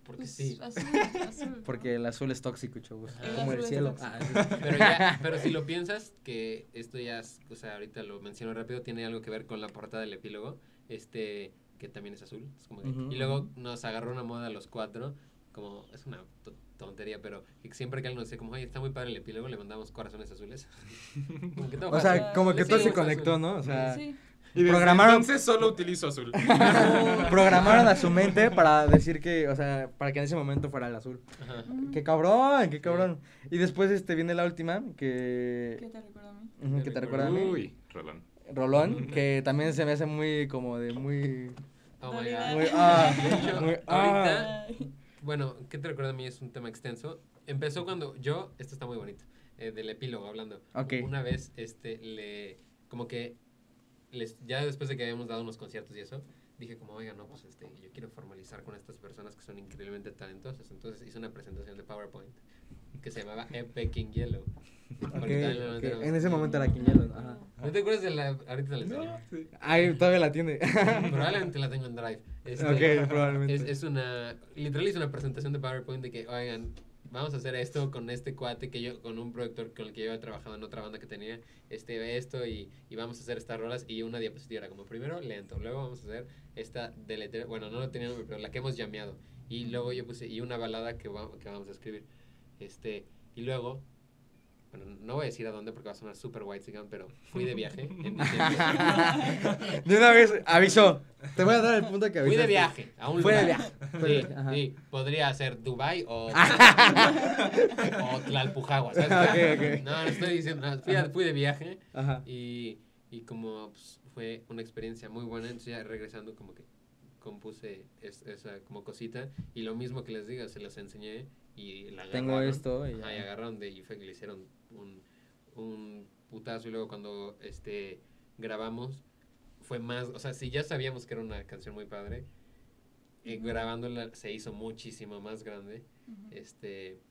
porque Pues, sí. Azul, azul. Porque el azul es tóxico, chavos. El Como el cielo. tóxico. Ah, sí. Pero, ya, pero si lo piensas, que esto ya, es- o sea, ahorita lo menciono rápido, tiene algo que ver con la portada del epílogo, este, que también es azul. es como que- Ujú, y luego nos agarró una moda a los cuatro, como, es una to- tontería, pero que siempre que alguien nos dice como, oye, está muy padre el epílogo, le mandamos corazones azules. Como que todo O fácil. sea, como que Sí, todo se sí, conectó, ¿no? O sea, Sí. Y desde Programaron- entonces solo utilizo azul. programaron a su mente para decir que, o sea, para que en ese momento fuera el azul. Ajá. Ujú. Qué cabrón, qué cabrón. Y después este viene la última, que... ¿Qué te recuerda a mí? Ujú, que te recuerda a mí. Uy, Rolón. Rolón, que también se me hace muy como de muy... Oh my. God. Muy, ah, De hecho, muy, ah. Bueno, ¿qué te recuerda a mí? Es un tema extenso. Empezó cuando yo, esto está muy bonito, eh, del epílogo hablando. Ok. Una vez, este, le, como que, les, ya después de que habíamos dado unos conciertos y eso, dije como, oiga, no, pues este, yo quiero formalizar con estas personas que son increíblemente talentosas. Entonces hice una presentación de PowerPoint que se llamaba Epic in Yellow. En ese momento era Quinielo. Ajá. ¿No te acuerdas de la, ahorita la? No, sí. Ay, todavía la tiene. Probablemente la tengo en Drive. Este, ok, probablemente. Es, es una, literal hice una presentación de PowerPoint de que, oigan, vamos a hacer esto con este cuate que yo, con un productor con el que yo había trabajado en otra banda que tenía, este, esto y, y vamos a hacer estas rolas y una diapositiva era como primero lento, luego vamos a hacer esta deletera, bueno, no lo tenía pero la que hemos llameado. Y luego yo puse, y una balada que, va- que vamos a escribir, este, y luego, bueno, no voy a decir a dónde porque va a sonar super white pero fui de viaje en diciembre. De una vez avisó. Te voy a dar el punto que avisó. Fui de viaje a un Fue de lugar. viaje. Fue de Sí, viaje, ajá. sí, podría ser Dubai o, o Tlalpujagua, ¿sabes? No, no estoy diciendo, no, fui, fui de viaje Ajá. y, y como pues, fue una experiencia muy buena, entonces ya regresando como que compuse es- esa como cosita y lo mismo que les digo, se las enseñé y la Tengo agarraron. esto y Ajá, y agarraron de y fue que le hicieron un, un putazo y luego cuando este grabamos fue más, o sea, si ya sabíamos que era una canción muy padre, eh, grabándola se hizo muchísimo más grande. Ujú. Este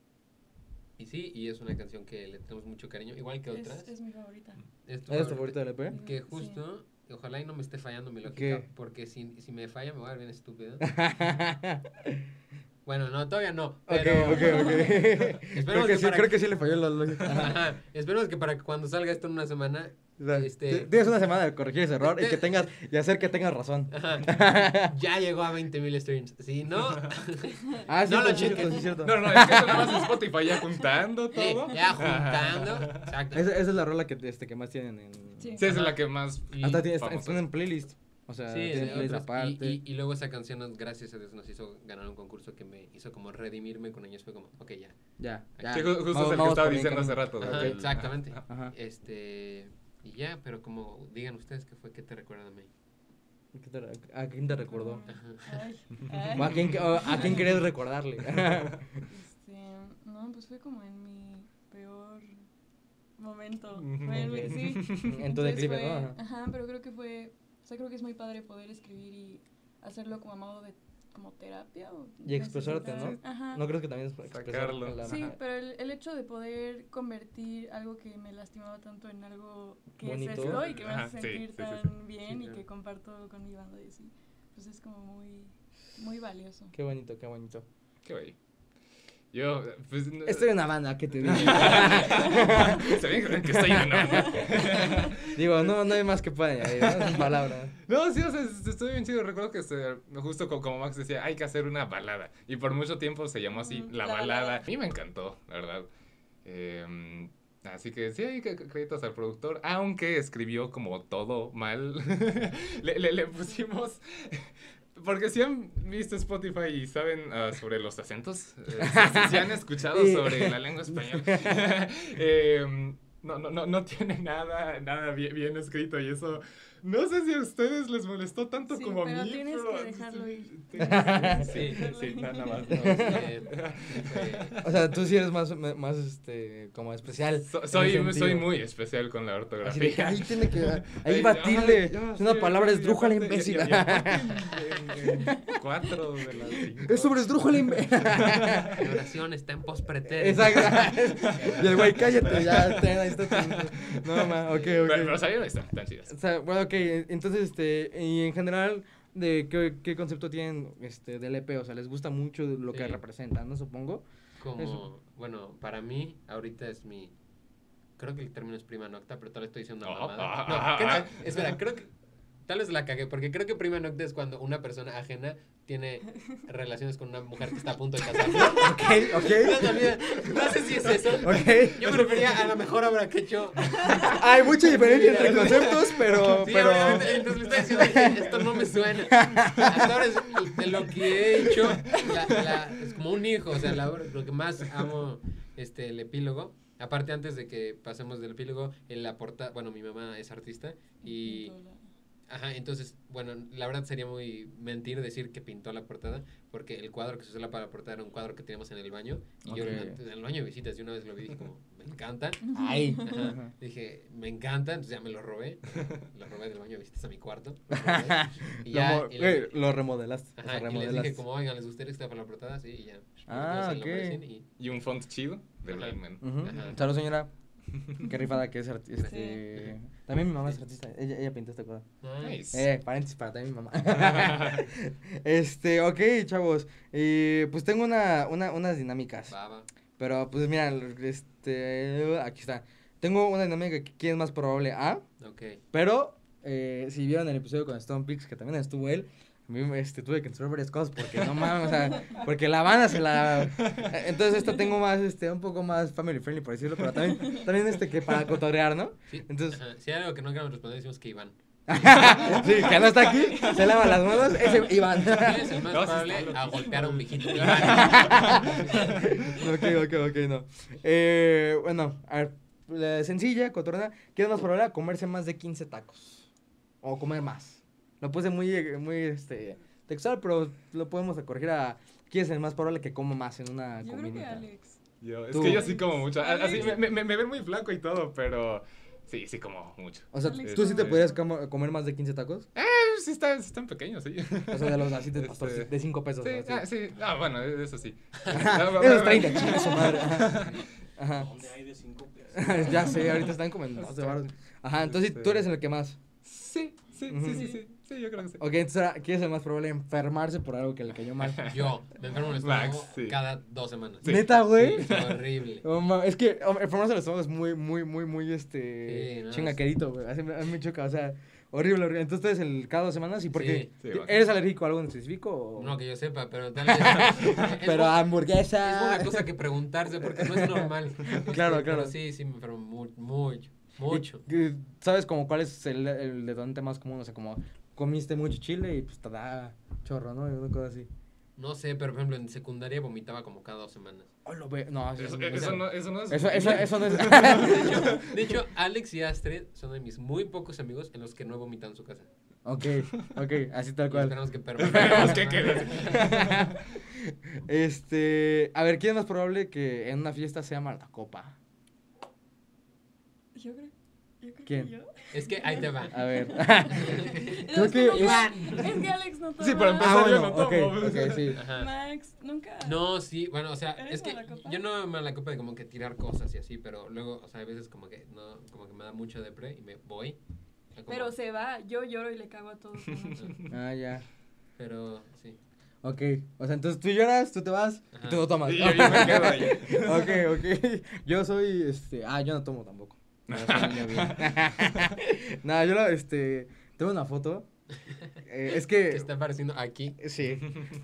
y sí, y es una canción que le tenemos mucho cariño, igual que otras. Es, es mi favorita. Es tu ¿Eres tu favorita. del EP? Que Sí. justo, ojalá y no me esté fallando mi lógica, ¿Qué? porque si, si me falla me voy a ver bien estúpido. Bueno, no, todavía no. Ok, Pero ok, ok. creo, Esperemos que que sí, para creo que- sí le falló la lógica. Ajá, Esperemos que para que cuando salga esto en una semana. O sea, Este- Tienes una semana de corregir ese error y que tengas y hacer que tengas razón. ajá, ya llegó a 20 mil streams. Si no, Ah, sí, No lo cheques. sí, cierto. No, no, es que eso nada más en Spotify ya juntando sí, todo. ya juntando. Exacto. Esa, esa es la rola que, este, que más tienen en... Sí. Sí, esa es la que más. Y- Hasta están en playlist. O sea, Sí, aparte. Y, y, y luego esa canción, nos- gracias a Dios, nos hizo ganar un concurso que me hizo como redimirme con ellos. Fue como, ok, ya. Ya, ya. Sí, justo Vamos- es el que estaba diciendo hace rato. Ajá, exactamente. Ajá. Este. Y ya, pero como digan ustedes qué fue, qué te recuerda a mí. ¿Qué te re- ¿A quién te recordó? Ajá. Ay, ay. ¿O a quién, o a quién querías recordarle? Este, no, pues fue como en mi peor momento. Fue en- sí. en tu declive, ¿no? Ajá, pero creo que fue, o sea, creo que es muy padre poder escribir y hacerlo como a modo de como terapia o Y expresarte, ¿no? Ajá. ¿No crees que también es Sacarlo. la- Sí, Ajá. pero el, el hecho de poder convertir algo que me lastimaba tanto en algo que Bonito. es esto y que me Ajá, hace sí, sentir sí, sí, tan sí. bien Sí, y claro. que comparto con mi banda y así, pues es como muy, muy valioso. Qué bonito, qué bonito. Qué bello. Yo, pues. no- Estoy en una banda, ¿qué te digo? Se ven que estoy en una banda. digo, no, no hay más que pueda añadir, ¿no? Palabras. No, sí, o sea, es- estoy bien chido. Recuerdo que este, justo co- como Max decía, hay que hacer una balada. Y por mucho tiempo se llamó así, la, la balada. balada. A mí me encantó, la verdad. Eh, así que sí, hay que créditos al productor. Aunque escribió como todo mal. le, le- le pusimos. Porque si han visto Spotify y saben ah, sobre los acentos, eh, si, si han escuchado sobre la lengua española, eh, no, no, no, no tiene nada, nada bien, bien escrito y eso, no sé si a ustedes les molestó tanto Sí, como a pero mí. tienes pero- que dejarlo ir. Sí, sí, nada más. no. Este, O sea, tú sí eres más, más este, como especial. So- soy, soy muy especial con la ortografía. ahí tiene que. Ahí batirle. Es una sí, palabra aparte- imbécil. cuatro de las cinco. Es sobre esdrújula, imbécil. La oración está en pospretérito. Exacto. y el güey, cállate, ya, ten, ahí está No, ma, ok, ok. Pero, pero salieron están tan chidas. O sea, bueno, ok, entonces, este, y en general, de qué, qué concepto tienen este, del EP, o sea, les gusta mucho lo que representan, ¿no? Supongo. Como, Eso. bueno, para mí, ahorita es mi. Creo que el término es prima nocta, pero tal vez estoy diciendo una Oh, mamada. No, creo- espera, creo que. Tal vez la cagué, porque creo que prima nocta es cuando una persona ajena tiene relaciones con una mujer que está a punto de casarse. Ok, No, ok. No sé si es eso. Ok. Yo me refería a la mejor obra que he hecho. Hay mucha diferencia entre conceptos, pero. Sí, pero... entonces le estoy diciendo que esto no me suena. Hasta ahora es de lo que he hecho, la- la- es como un hijo, o sea, la lo que más amo, este, el epílogo. Aparte, antes de que pasemos del epílogo, en la portada, bueno, mi mamá es artista y, ajá, entonces, bueno, la verdad sería muy mentir decir que pintó la portada, porque el cuadro que se usó para la portada era un cuadro que teníamos en el baño, y yo en el baño de visitas, yo una vez lo vi y dije como, me encanta. Ay. Ajá. Dije, me encanta, entonces ya me lo robé. Lo robé del baño de visitas a mi cuarto. lo robé, y Lo, ya, mo- y le- lo remodelaste. o ajá, sea, y les remodelaste. dije, como, oigan, ¿les gustaría que esté para la portada? Sí, y ya. Ah, lo y- Y un font chido de Ajá. Blind Man. Ujú. Ajá. Salud, señora. Qué rifada que es artista. Este... También mi mamá es artista. Ella, ella pintó esta cosa. Nice. Eh, paréntesis para también mi mamá. este, ok, chavos. eh, pues tengo una, una, unas dinámicas. Baba. Pero pues mira, este, aquí está. Tengo una dinámica que quién es más probable A, Ok. pero eh, si vieron el episodio con Stone Pix, que también estuvo él, este, tuve que censurar varias cosas porque no mames, o sea, porque la banda se la... Entonces esta tengo más, este, un poco más family friendly, por decirlo, pero también, también este, que para cotorrear, ¿no? Sí, Entonces- ajá, si hay algo que no queremos responder, decimos que Iván. sí, que no está aquí, se lava las manos, ese Iván. ¿Quién es el más No, probable a golpear a un viejito? Ok, ok, ok, no. Eh, bueno, a ver, la sencilla, cotorna, ¿quién es más probable a comerse más de 15 tacos? O comer más. Lo puse muy, eh, muy, este, textual, pero lo podemos corregir a quién es el más probable que coma más en una Yo creo que. Alex. Yo, es Tú. que yo sí como mucho. A- Alex. Así me, me, me ven muy flaco y todo, pero sí, sí como mucho. O sea, Alex, ¿tú sí te podrías comer más de 15 tacos? Eh, sí, están, sí están pequeños, sí. O sea, de los así de Este, pastor, de 5 pesos. Sí, así. ah, sí. Ah, bueno, eso sí. Esos 30, chinga su madre. Ajá. Ajá. ¿Dónde hay de 5 pesos? ya sé, ahorita están como en 12 baros. Ajá, entonces Este- tú eres el que más. Sí, sí, Ujú. sí, sí, sí. Sí, yo creo que sí. Ok, entonces ¿quién es el más probable enfermarse por algo que le cayó mal? Yo, me enfermo en el Max, estómago sí. cada dos semanas. Sí. ¿Neta, güey? Sí, horrible. Oh, es que hombre, enfermarse del estómago es muy, muy, muy, muy, este, Sí, no, chingaquerito, güey. A mí me choca, o sea, horrible, horrible. Entonces, el cada dos semanas y por qué? Sí, sí. ¿Eres alérgico a algo en específico? O... No que yo sepa, pero tal vez. Pero bu- hamburguesa. Es una cosa que preguntarse porque no es normal. Claro, Este, claro. Pero sí, sí me enfermo mu- mucho, mucho. ¿Sabes como cuál es el, el detonante más común? O sea, como comiste mucho chile y pues te da chorro, ¿no? Y una cosa así. No sé, pero por ejemplo en secundaria vomitaba como cada dos semanas. Oh, lo ve. No, eso, Eso, eso, eso no, eso no es. eso, eso, eso no es. De hecho, de hecho, Alex y Astrid son de mis muy pocos amigos en los que no he vomitado en su casa. ok, ok, así tal cual. esperamos que Esperemos que quede. este. A ver, ¿quién es más probable que en una fiesta sea mala copa? Yo creo. Yo creo ¿Quién? que yo. Es que ahí te va. A ver. Es que. Es que Alex no toma. Sí, para empezar, Ah, yo no tomo. ok, ok, sí. Max, nunca. No, sí, bueno, o sea, ¿Eres es que malacopa? yo no me la copa de como que tirar cosas y así, pero luego, o sea, hay veces como que no, como que me da mucho depre y me voy. a como- Pero se va, yo lloro y le cago a todos. Ah, ya. Pero sí. Ok. O sea, entonces tú lloras, tú te vas y tú no tomas. Y yo, yo me quedo ahí. ok, ok. Yo soy, este, ah, yo no tomo tampoco. No, soy niño bien. Nada, yo, lo, este, tengo una foto. Eh, es Que que, está apareciendo aquí. sí,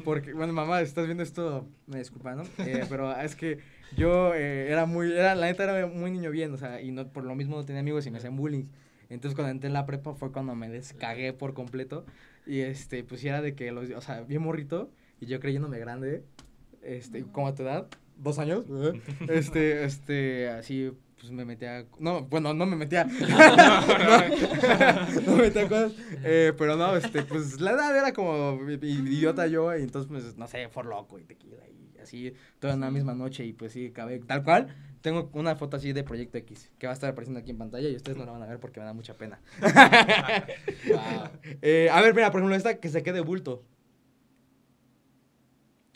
porque, bueno, mamá, estás viendo esto, me disculpa, ¿no? Eh, pero es que yo eh, era muy, era, la neta era muy niño bien, o sea, y no, por lo mismo no tenía amigos y me hacían bullying. Entonces cuando entré en la prepa fue cuando me descagué por completo. Y este, pues era de que los, o sea, bien morrito, y yo creyéndome grande, este, como a tu edad, dos años, este, este, así, pues me metía, no, bueno, no me metía, no, no me metía cosas, eh, pero no, este, pues la edad era como idiota yo, y entonces, pues, no sé, for loco y tequila, y así, toda una misma noche, y pues sí, acabé, tal cual, tengo una foto así de Proyecto X, que va a estar apareciendo aquí en pantalla, y ustedes no la van a ver porque me da mucha pena. Wow. Eh, a ver, mira, por ejemplo, esta que se quede bulto.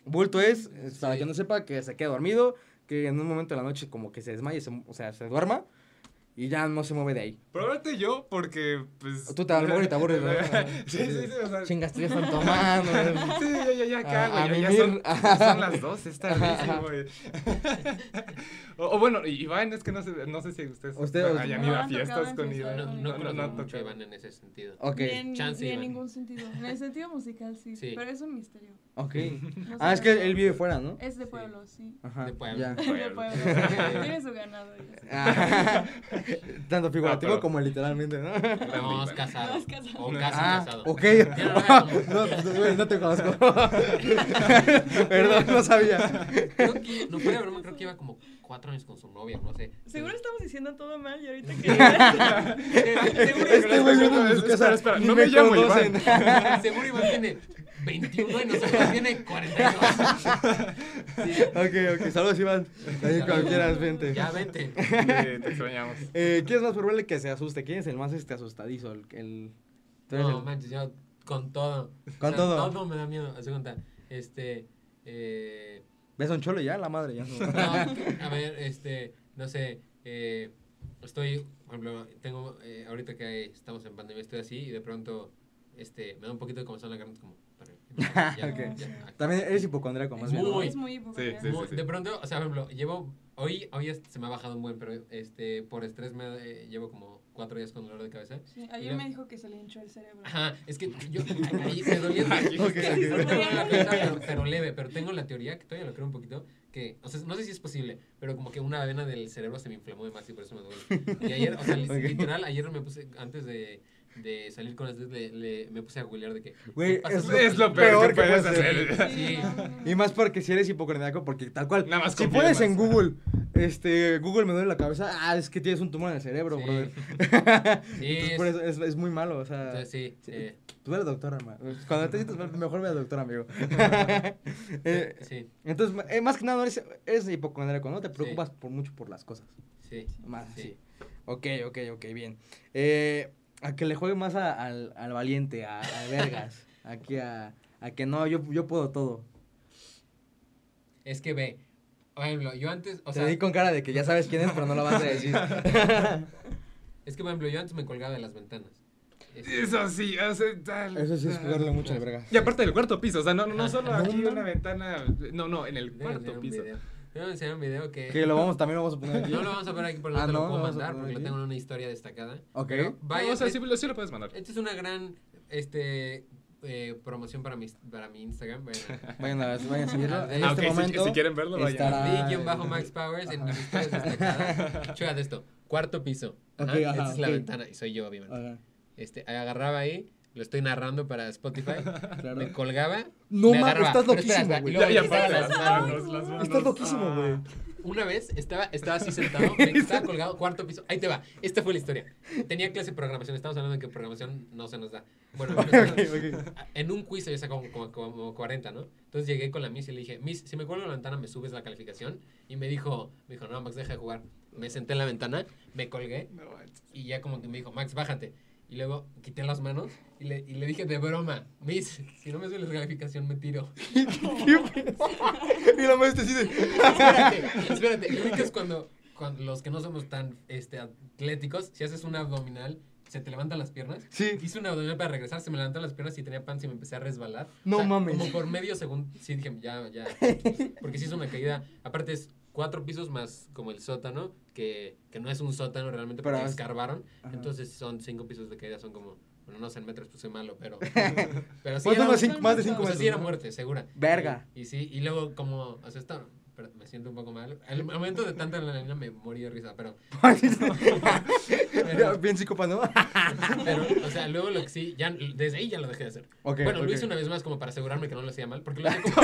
Bulto es, para Sí. que no sepa, que se quede dormido, que en un momento de la noche como que se desmaye, se- o sea, se duerma y ya no se mueve de ahí. Probablemente yo, porque, pues... Tú te, a lo mejor y te aburres, ¿verdad? Sí, sí, sí, o sea... Chingas, ya tomando. Sí, ya, ya, ya, ¿qué A- hago? a Ya, ya mimir. son, ya son las dos, está bien, o, o bueno, y- Iván, es que no sé, no sé si ustedes Usted- hayan No ido a fiestas con Iván. No, no, no mucho tocado. Iván en ese sentido. Ok, Ni en, Chance, ni en ningún sentido. En el sentido musical sí, Sí. pero es un misterio. ok. No Ah, es que él vive fuera, ¿no? Es de pueblo, sí. Ajá, De pueblo. ya. De Pueblo. pueblo. Tiene su ganado. Tanto figurativo pero- como literalmente, ¿no? No, es casado. No, es casado. O casi Ah, casado. ok. No, pues, güey, no te conozco. Perdón, no sabía. Creo que, no fuera de broma, creo que iba como cuatro años con su novia, no sé. Seguro estamos diciendo todo mal y ahorita Seguro, Este güey viene de su Espera, casa. espera, ni no me llamo conocen. seguro Iván tiene 21 y nosotros tiene 42. Ok, ok, saludos Iván. Ahí cuando quieras, vente. Ya vente. Sí, te extrañamos. Eh, ¿Quién es más probable que se asuste? ¿Quién es el más este asustadizo? El, el- No, el- manches, yo con todo. Con O sea, todo. Todo me da miedo. De cuenta. Este. Eh, ¿Ves a un cholo ya? La madre, ya. no, a ver, este. No sé. Eh, estoy. Por ejemplo, tengo. eh, ahorita que estamos en pandemia, estoy así y de pronto. Este. Me da un poquito de comezón en la garganta, como. para- ya, También eres hipocondríaco, más bien. ¿no? Muy. Es muy hipocondríaco. Sí, sí, Muy- sí. De pronto, o sea, por ejemplo, llevo. Hoy, hoy se me ha bajado un buen, pero este, por estrés me eh, llevo como cuatro días con dolor de cabeza. Sí, Y ayer me dijo que se le hinchó el cerebro. Ajá, es que yo ahí me dolía. Pero, pero leve, pero tengo la teoría, que todavía lo creo un poquito, que, o sea, no sé si es posible, pero como que una vena del cerebro se me inflamó de más y por eso me duele. Y ayer, o sea, literal, ayer me puse, antes de, de salir con las le, le- me puse a googlear de que... Güey, ¿qué pasa es Es lo peor, peor que que puedes hacer. hacer. Sí. no. Y más porque si eres hipocondríaco, porque tal cual. Nada más Si pones más. en Google, este, Google me duele la cabeza, ah, es que tienes un tumor en el cerebro, Sí. brother. Sí, Entonces, es- por eso es, es muy malo, o sea. Entonces, sí, sí. Tú ve al doctor, hermano. Cuando te sientes mejor ve al doctor, amigo. Eh, sí, entonces, eh, más que nada, eres, eres hipocondríaco, ¿no? Te preocupas por mucho por las cosas. sí. Más Sí. Ok, ok, ok, bien. Eh, a que le juegue más a- al, al valiente, a, a vergas. Aquí a, a que no, yo, yo puedo todo. Es que ve, por ejemplo, yo antes, o Te sea, di con cara de que ya sabes quién es, pero no lo vas a decir. es que por ejemplo, yo antes me colgaba de las ventanas. Eso sí, sea, tal. Eso sí es jugarle mucho al vergas. Y aparte del cuarto piso, o sea, no, no solo No, aquí una ventana, no, no, en el cuarto piso. Debo enseñar un video que... Que lo vamos, también lo vamos a poner aquí. No lo vamos a ver aquí, pero no Ah, te no, lo puedo mandar poner porque lo tengo en una historia destacada. Ok. Vaya, No, o sea, sí, lo- sí lo puedes mandar. esta es una gran este, eh, promoción para mi, para mi Instagram. Bueno, Vayan a, vayan a seguirlo. En Ah, este ok, si- momento si, quieren verlo, vayan. estará- bajo Max Powers en historias destacadas. Esto, cuarto piso. Ajá, Ok, ajá, esta es la ventana y soy yo, obviamente. Ajá, Este, agarraba ahí, lo estoy narrando para Spotify, claro. me colgaba. No me mames, estás loquísimo, y güey. las las. Estás loquísimo, güey. Una vez estaba, estaba así sentado, me- estaba colgado, cuarto piso. Ahí te va. Esta fue la historia. Tenía clase de programación. Estamos hablando de que programación no se nos da. Bueno, Ok, ok. en un quiz yo saco como, como, como 40, ¿no? Entonces llegué con la Miss y le dije, Miss, si me cuelgo la ventana, me subes la calificación. Y me dijo, me dijo, no, Max, deja de jugar. me senté en la ventana, me colgué No y ya como que me dijo, Max, bájate. Y luego quité las manos y le, y le dije de broma, Miss, si no me subes la calificación me tiro. y la maestra de... espérate, espérate. Es cuando, cuando los que no somos tan este, atléticos, si haces un abdominal, se te levantan las piernas. Sí. Hice un abdominal para regresar, se me levantaron las piernas y tenía pan y me empecé a resbalar. No mames. Como por medio segundo, sí dije, ya, ya. Porque sí es una caída. Aparte es cuatro pisos más como el sótano, que, que no es un sótano realmente Pero porque es- escarbaron. Ajá. Entonces son cinco pisos de caída, son como, bueno, no sé en metros, pues soy malo, pero... pero sí ¿Cuánto era- más, cinco- más de cinco o sea, sí era muerte, segura. Verga. Y, y sí, y luego como, o sea, esto, pero me siento un poco mal. Al momento de tanta adrenalina me morí de risa, pero, Ya, Bien psicópata, ¿no? pero, o sea, luego lo que sí, ya, desde ahí ya lo dejé de hacer. Ok, bueno, ok. lo hice una vez más como para asegurarme que no lo hacía mal, porque lo hacía como...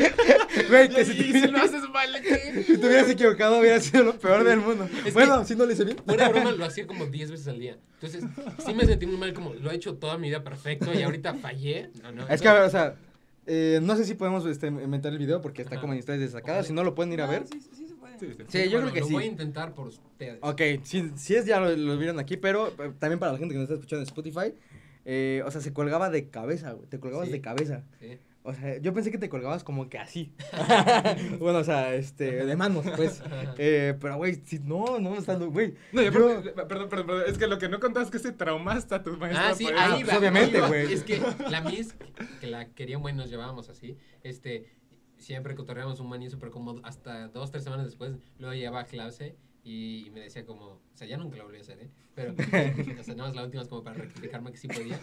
Güey, que si Y te, si lo haces mal, ¿qué? si te hubieras equivocado hubiera sido lo peor del mundo. Es bueno, si no lo hice bien. De broma, lo hacía como 10 veces al día. Entonces, sí me sentí muy mal, como lo he hecho toda mi vida perfecto y ahorita fallé. No, no, Es que, a ver, o sea, eh, no sé si podemos este, inventar el video porque está Ajá. como en historias destacadas. Si no, lo pueden ir a ver. Sí, sí se puede. Sí, sí. Sí, yo bueno, creo que lo sí. voy a intentar por ustedes. Ok, si, si es ya lo, lo vieron aquí, pero eh, también para la gente que nos está escuchando en Spotify, eh, o sea, se colgaba de cabeza, güey. Te colgabas Sí. de cabeza. Sí. O sea, yo pensé que te colgabas como que así. bueno, o sea, este, de manos, pues. Eh, pero, güey, si no, no, está, güey. No, yo- aparte, perdón, perdón, perdón, es que lo que no contabas es que se traumaste a tu maestra. Ah, sí, ahí pues, obviamente, güey. Es que la Miss, que la querían, bueno, nos llevábamos así, este, siempre cotorreábamos un buen y eso, pero como hasta dos, tres semanas después, luego llegaba a clase y, y me decía como, o sea, ya nunca lo volví a hacer, ¿eh? Pero, o sea, nada más la última es como para rectificarme que sí podía.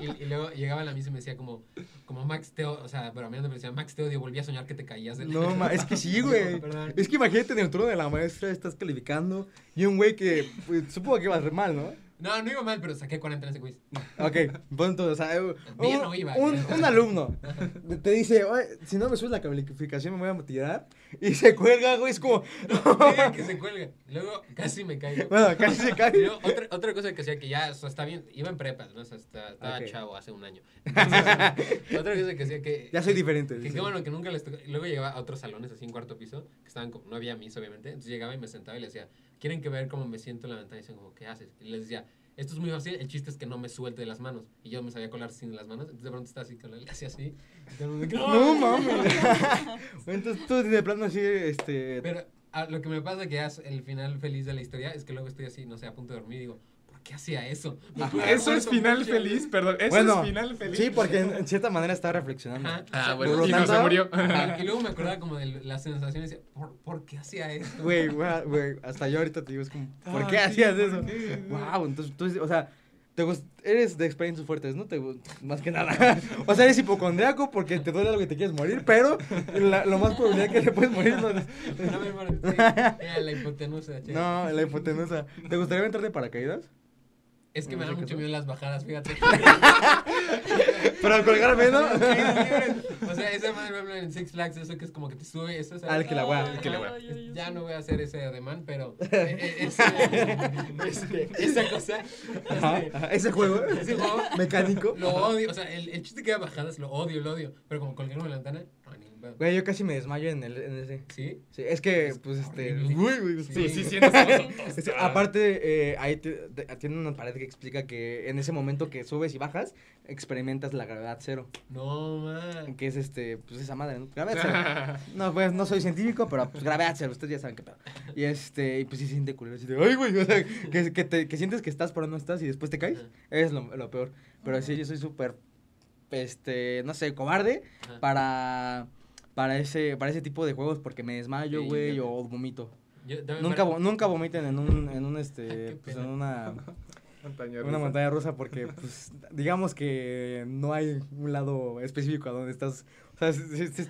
Y, y- y luego llegaba la Miss y me decía como, como Max te odio, o sea, bromeando me decía, Max te odio, volví a soñar que te caías de No, ma, es que sí, güey. Es que imagínate en el turno de la maestra, estás calificando y un güey que, pues, supongo que iba a ser mal, ¿no? No, no iba mal, pero saqué 40 en ese quiz. Ok, punto, o sea, un, Bien no iba. un, un alumno te dice, "Oye, si no me subes la calificación me voy a tirar, y se cuelga, güey, es como, que se cuelga. Luego casi me caigo. bueno, casi se Y cae. luego, otra, otra cosa que hacía que ya, o sea, está bien, iba en prepa, ¿no? O sea, está- estaba Ok. chavo hace un año. Entonces, otra cosa que hacía que... Ya soy diferente. Que dice. qué bueno que nunca les tocó. Luego llegaba a otros salones así en cuarto piso, que estaban como, no había mis, obviamente. Entonces llegaba y me sentaba y le decía, ¿quieren que ver cómo me siento en la ventana? Y dicen como, ¿qué haces? Y les decía, esto es muy fácil, el chiste es que no me suelte de las manos. Y yo me sabía colar sin las manos, entonces de pronto estaba así, con él, así. el mundo, No mames. Entonces tú de plano así, este... Pero ah, lo que me pasa que es el final feliz de la historia es que luego estoy así, no sé, a punto de dormir y digo, ¿por qué hacía eso? Eso es final mucho feliz, perdón. Eso bueno, es final feliz. sí, porque en, en cierta manera estaba reflexionando. Ajá. Ah, bueno, y no se murió. Ajá, Y luego me acordaba como de las sensaciones y decía, ¿por, por qué hacía eso? Güey, hasta yo ahorita te digo, es como, ¿por Ah, qué hacías ¿por eso? qué? Wow, entonces tú, o sea, te eres de experiencias fuertes, ¿no? Te, más que nada. o sea, eres hipocondriaco porque te duele algo y te quieres morir, pero la- lo más probable es que te puedes morir. No, No me muero, sí. Era la hipotenusa, che. no la hipotenusa. ¿Te gustaría entrar de paracaídas? Es que me da mucho miedo las bajadas, fíjate. Pero al colgarme, ¿no? o sea, esa madre, por en Six Flags, eso que es como que te sube, eso es... Al que la guá. El que la guá. Ay, ay, ay, Ya no voy a hacer ese ademán, pero eh, eh, ese- este, esa cosa, Ajá, este, ajá, Ese juego ese juego mecánico. lo odio. O sea, el, el chiste que da bajadas lo odio, lo odio. Pero como colgarme en la ventana, no, ni. Güey, yo casi me desmayo en, el, en ese. ¿Sí? Sí, es que, Es pues, este. horrible. Uy, güey, Sí, sí, sientes aparte, eh, ahí te- te- tiene una pared que explica que en ese momento que subes y bajas, experimentas la gravedad cero. No, man. Que es este, pues esa madre, ¿no? Gravedad cero. No, pues no soy científico, pero pues gravedad cero, ustedes ya saben qué pedo. Y este, y pues sí se siente culero, así de, ay, güey, o sea, que, que, te, que sientes que estás pero no estás y después te caes, es lo, lo peor. Pero sí, yo soy súper, este, no sé, cobarde Ajá. para, para ese, para ese tipo de juegos porque me desmayo, güey, yo o vomito. Yo Nunca, vo- nunca vomiten en un, en un, este, pues en una, Montaña una rusa. montaña rusa porque, pues, digamos que no hay un lado específico a donde estás, o sea, es, es- es-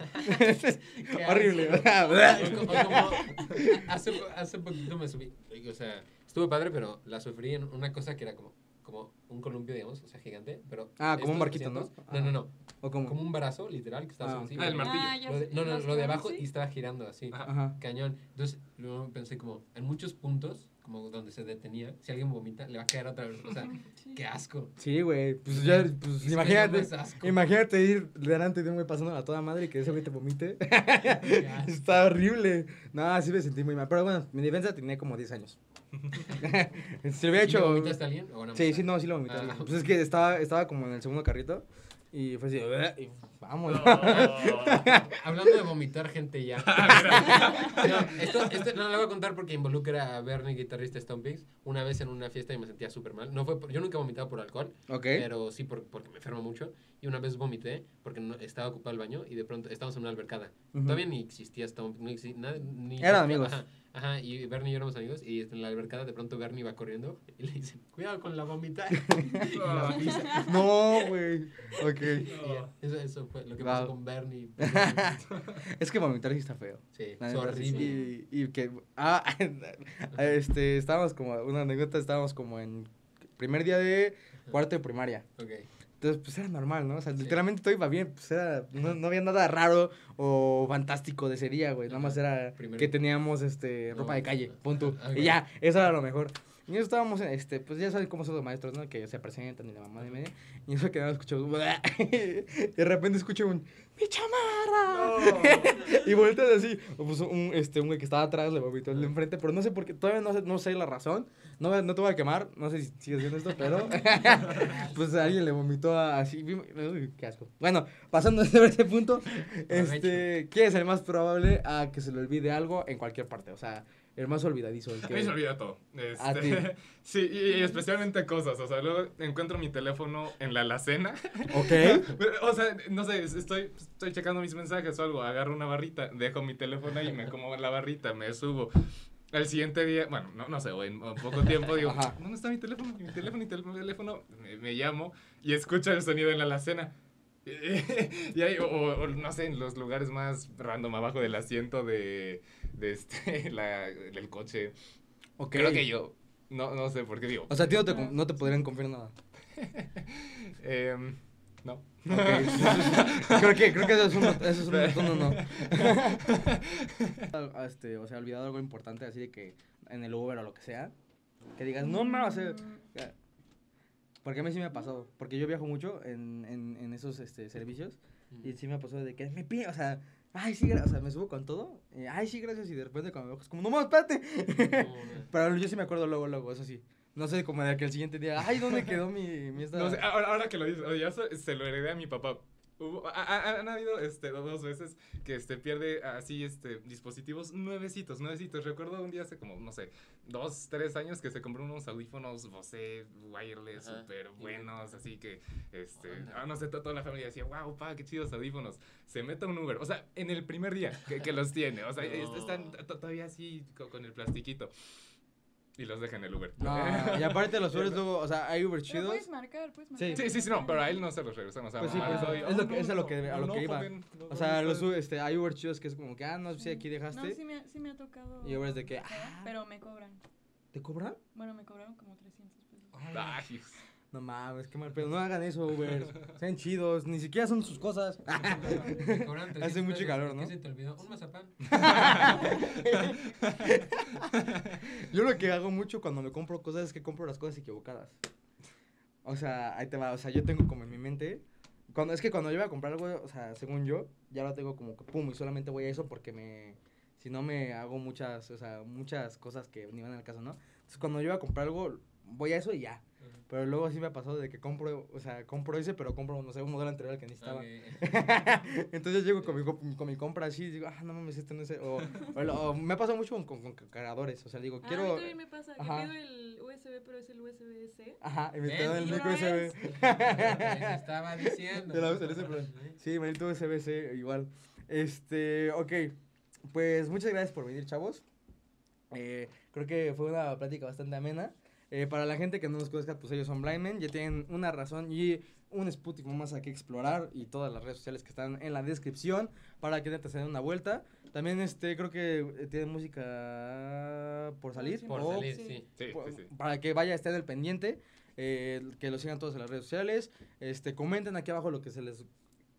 es horrible. hace, hace poquito me subí, o sea, estuvo padre, pero la sufrí en una cosa que era como, como un columpio, digamos, o sea, gigante, pero... Ah, como un barquito, ¿no? No, no, no, o como, como un brazo, literal, que estaba Ah, así. Ah, el martillo. Ah, Lo de- no, no, lo de abajo así. y estaba girando así. Ajá. Cañón. Entonces, luego pensé como, en muchos puntos, como donde se detenía, si alguien vomita, le va a caer otra vez. O sea, Sí. qué asco. Sí, güey. Pues ya, pues es imagínate. no es asco. Imagínate ir delante de un güey pasando a toda madre y que ese güey te vomite. Está horrible. No, sí me sentí muy mal. Pero bueno, mi defensa tenía como 10 años. si lo hubiera ¿Y le hecho. vomitaste a alguien? ¿O Sí, sí, no, sí lo vomité. Ah. Pues es que estaba, estaba como en el segundo carrito. Y fue así, y vamos. Hablando de vomitar gente ya. no, esto, esto no lo voy a contar porque involucra a Bernie, guitarrista Stompings. Una vez en una fiesta y me sentía súper mal. No fue por- yo nunca he vomitado por alcohol, ok. pero sí por- porque me enfermo mucho. Y una vez vomité porque no, estaba ocupado el baño y de pronto estábamos en una albercada. Ujú. Todavía ni existía Stomp, no nada, ni Eran amigos. Ajá, ajá, y Bernie y yo éramos amigos y en la albercada de pronto Bernie va corriendo y le dice, cuidado con la vomitar. y la pisa. No, güey. Ok. Eso, eso fue lo que Wow. pasó con Bernie. Es que vomitar sí está feo. Sí, es horrible. Y, y que. Ah, este. Estábamos como. Una anécdota, estábamos como en. Primer día de cuarto de primaria. Ok. Entonces, pues era normal, ¿no? O sea, Sí. literalmente todo iba bien. Pues era. No, no había nada raro o fantástico de ese día, güey. Nada más era Primero. que teníamos este No, ropa de calle. Punto. Y ya, eso era lo mejor. Y nosotros estábamos, este, pues ya saben cómo son los maestros, ¿no? Que se presentan y la mamá de media. Y eso que nada escucho. y de repente escucho un. ¡Mi chamarra! y volteas así. Pues un, este, un güey que estaba atrás le vomitó el de enfrente, pero no sé por qué, todavía no sé, no sé la razón. No, no te voy a quemar, no sé si sigues viendo esto, pero. pues alguien le vomitó así. Uy, qué asco. Bueno, pasando sobre ese punto, este, ¿quién es el más probable a que se le olvide algo en cualquier parte? O sea, el más olvidadizo. El A que... mí se olvida todo. A ti. Este, sí, y, y especialmente cosas. O sea, luego encuentro mi teléfono en la alacena. Ok. O sea, no sé, estoy, estoy checando mis mensajes o algo. Agarro una barrita, dejo mi teléfono ahí, me como la barrita, me subo. Al siguiente día, bueno, no, no sé, o en poco tiempo digo, Ajá. ¿dónde está mi teléfono? Mi teléfono, mi tel- mi teléfono. Me, me llamo y escucho el sonido en la alacena. Y o, o, no sé, en los lugares más random, abajo del asiento de, de este, la, del coche. Ok. Creo que yo, no, no sé por qué digo. O sea, no te, no te podrían confiar nada. Em, no. Creo que, creo que eso es un, eso es un rotundo no. este, o sea, olvidado algo importante, así de que en el Uber o lo que sea, que digas, no a hacer. Porque a mí sí me ha pasado. Porque yo viajo mucho en, en, en esos este, servicios. Y sí me ha pasado de que me pide, o sea, ay, sí, o sea, me subo con todo. y, ay, sí, gracias. Y de repente cuando me bajo es como, no más, espérate. Pero yo sí me acuerdo luego, luego, eso sí. No sé, como de que el siguiente día, ay, ¿dónde quedó mi, mi esta? No sé, ahora, ahora que lo dices, se, se lo heredé a mi papá. Hubo- ha- ha- han habido este, dos veces que este, pierde así este, dispositivos nuevecitos, nuevecitos. Recuerdo un día hace como, no sé, dos, tres años que se compró unos audífonos Bose wireless Ajá. súper buenos, así que, este, ah, no sé, to- toda la familia decía, wow, pa, qué chidos audífonos. Se mete un Uber, o sea, en el primer día que, que los tiene, o sea, No. est- están to- todavía así co- con el plastiquito. Y los deja en el Uber. No, y aparte los Ubers luego, o sea, hay Uber chidos. puedes marcar, puedes marcar. Sí, sí, sí, no, pero a él no se los regresamos. Pues sí, a- pues, a- es lo que- es a lo que- a lo que iba. O sea, no, los, este, hay Uber chidos que es como que, ah, no, sí, aquí dejaste. No, sí me, ha- sí me ha tocado. Y Ubers de que, ah. Pero me cobran. ¿Te cobran? Bueno, me cobraron como 300 pesos. Ay. No mames, qué mal, pero no hagan eso, Uber. Sean chidos, ni siquiera son sus cosas. Me cobran 300 Hace mucho calor, ¿no? ¿Qué se te olvidó? Un mazapán. Yo lo que hago mucho cuando me compro cosas es que compro las cosas equivocadas. O sea, ahí te va, o sea, yo tengo como en mi mente, cuando es que cuando yo voy a comprar algo, o sea, según yo, ya lo tengo como que pum y solamente voy a eso porque me si no me hago muchas, o sea, muchas cosas que ni van al caso, ¿no? Entonces, cuando yo voy a comprar algo, voy a eso y ya. Pero luego sí me ha pasado de que compro, o sea, compro ese, pero compro, no sé, un modelo anterior al que necesitaba. Ok. Entonces llego con mi, con mi compra así y digo, ah, no mames, este no es. O, o lo- o me ha pasado mucho con, con, con cargadores. O sea, digo, Ah, a quiero. mí también me pasa que Ajá. pido el USB, pero es el USB-C. Ajá, y me quedo el micro USB. estaba diciendo. De la USB, pero- Sí, me necesito USB-C igual. Este, ok. Pues muchas gracias por venir, chavos. Eh, creo que fue una plática bastante amena. Eh, para la gente que no nos conozca, pues ellos son Blind Men, ya tienen una razón y un Spotify más a que explorar y todas las redes sociales que están en la descripción para que te se den una vuelta. También este creo que eh, tienen música por salir. Por o salir, Sí. sí. Sí, por- sí, sí. para que vaya, estén al pendiente, eh, que lo sigan todos en las redes sociales, este, comenten aquí abajo lo que se les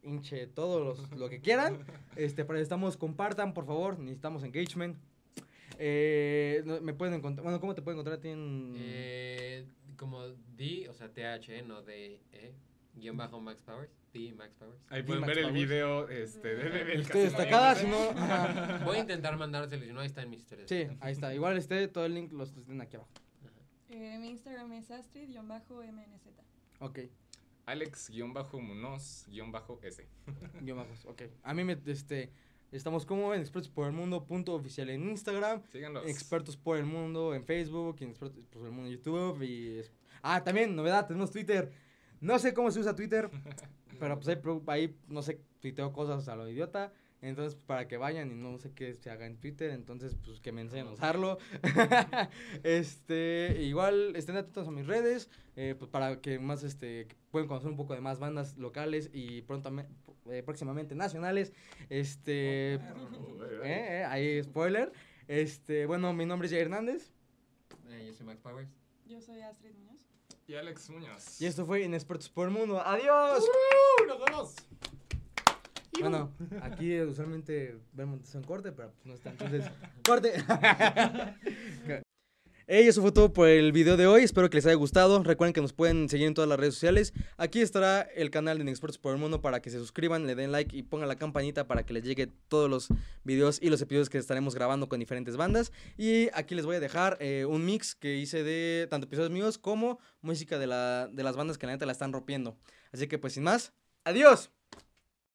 hinche todo los- lo que quieran, este, para que estamos, compartan, por favor, necesitamos engagement. Eh, no, me pueden encontrar, bueno, ¿cómo te pueden encontrar a ti en...? Eh, como D, o sea, TH, no D, E, guion bajo Max Powers. D, Max Powers. Ahí pueden Max ver el video este, de, de- del destacada, si no... Voy a intentar mandárselo, si no, ahí está en mis historias. Sí, ahí está. Igual este, todo el link los tienen aquí abajo. Eh, mi Instagram es astrid-mnz. Ok. Alex-Munoz-S. Yo bajos, ok. A mí me, este, estamos como en Expertos por el Mundo, punto oficial en Instagram, Síganlos. Expertos por el Mundo en Facebook, y Expertos por el Mundo en YouTube, y... Ah, también, novedad, tenemos Twitter. No sé cómo se usa Twitter, pero pues ahí, ahí, no sé, tuiteo cosas a lo idiota. Entonces, para que vayan y no sé qué se haga en Twitter, entonces, pues, que me enseñen a usarlo. este, igual, estén atentos a mis redes, eh, pues, para que más, este, pueden conocer un poco de más bandas locales y prontamente, eh, próximamente nacionales. Este, eh, eh, ahí, spoiler. Este, bueno, mi nombre es Jair Hernández Eh, yo soy Max Powers. Yo soy Astrid Muñoz. Y Alex Muñoz. y esto fue Inexpertos por el Mundo. ¡Adiós! ¡Uh! ¡Nos vemos! Bueno, aquí usualmente vemos en corte, pero pues no está. Entonces, ¡corte! Eso fue todo por el video de hoy. Espero que les haya gustado. Recuerden que nos pueden seguir en todas las redes sociales. Aquí estará el canal de Inexpertos por el Mundo para que se suscriban, le den like y pongan la campanita para que les llegue todos los videos y los episodios que estaremos grabando con diferentes bandas. Y aquí les voy a dejar eh, un mix que hice de tanto episodios míos como música de, la, de las bandas que la neta la están rompiendo. Así que pues sin más, ¡adiós!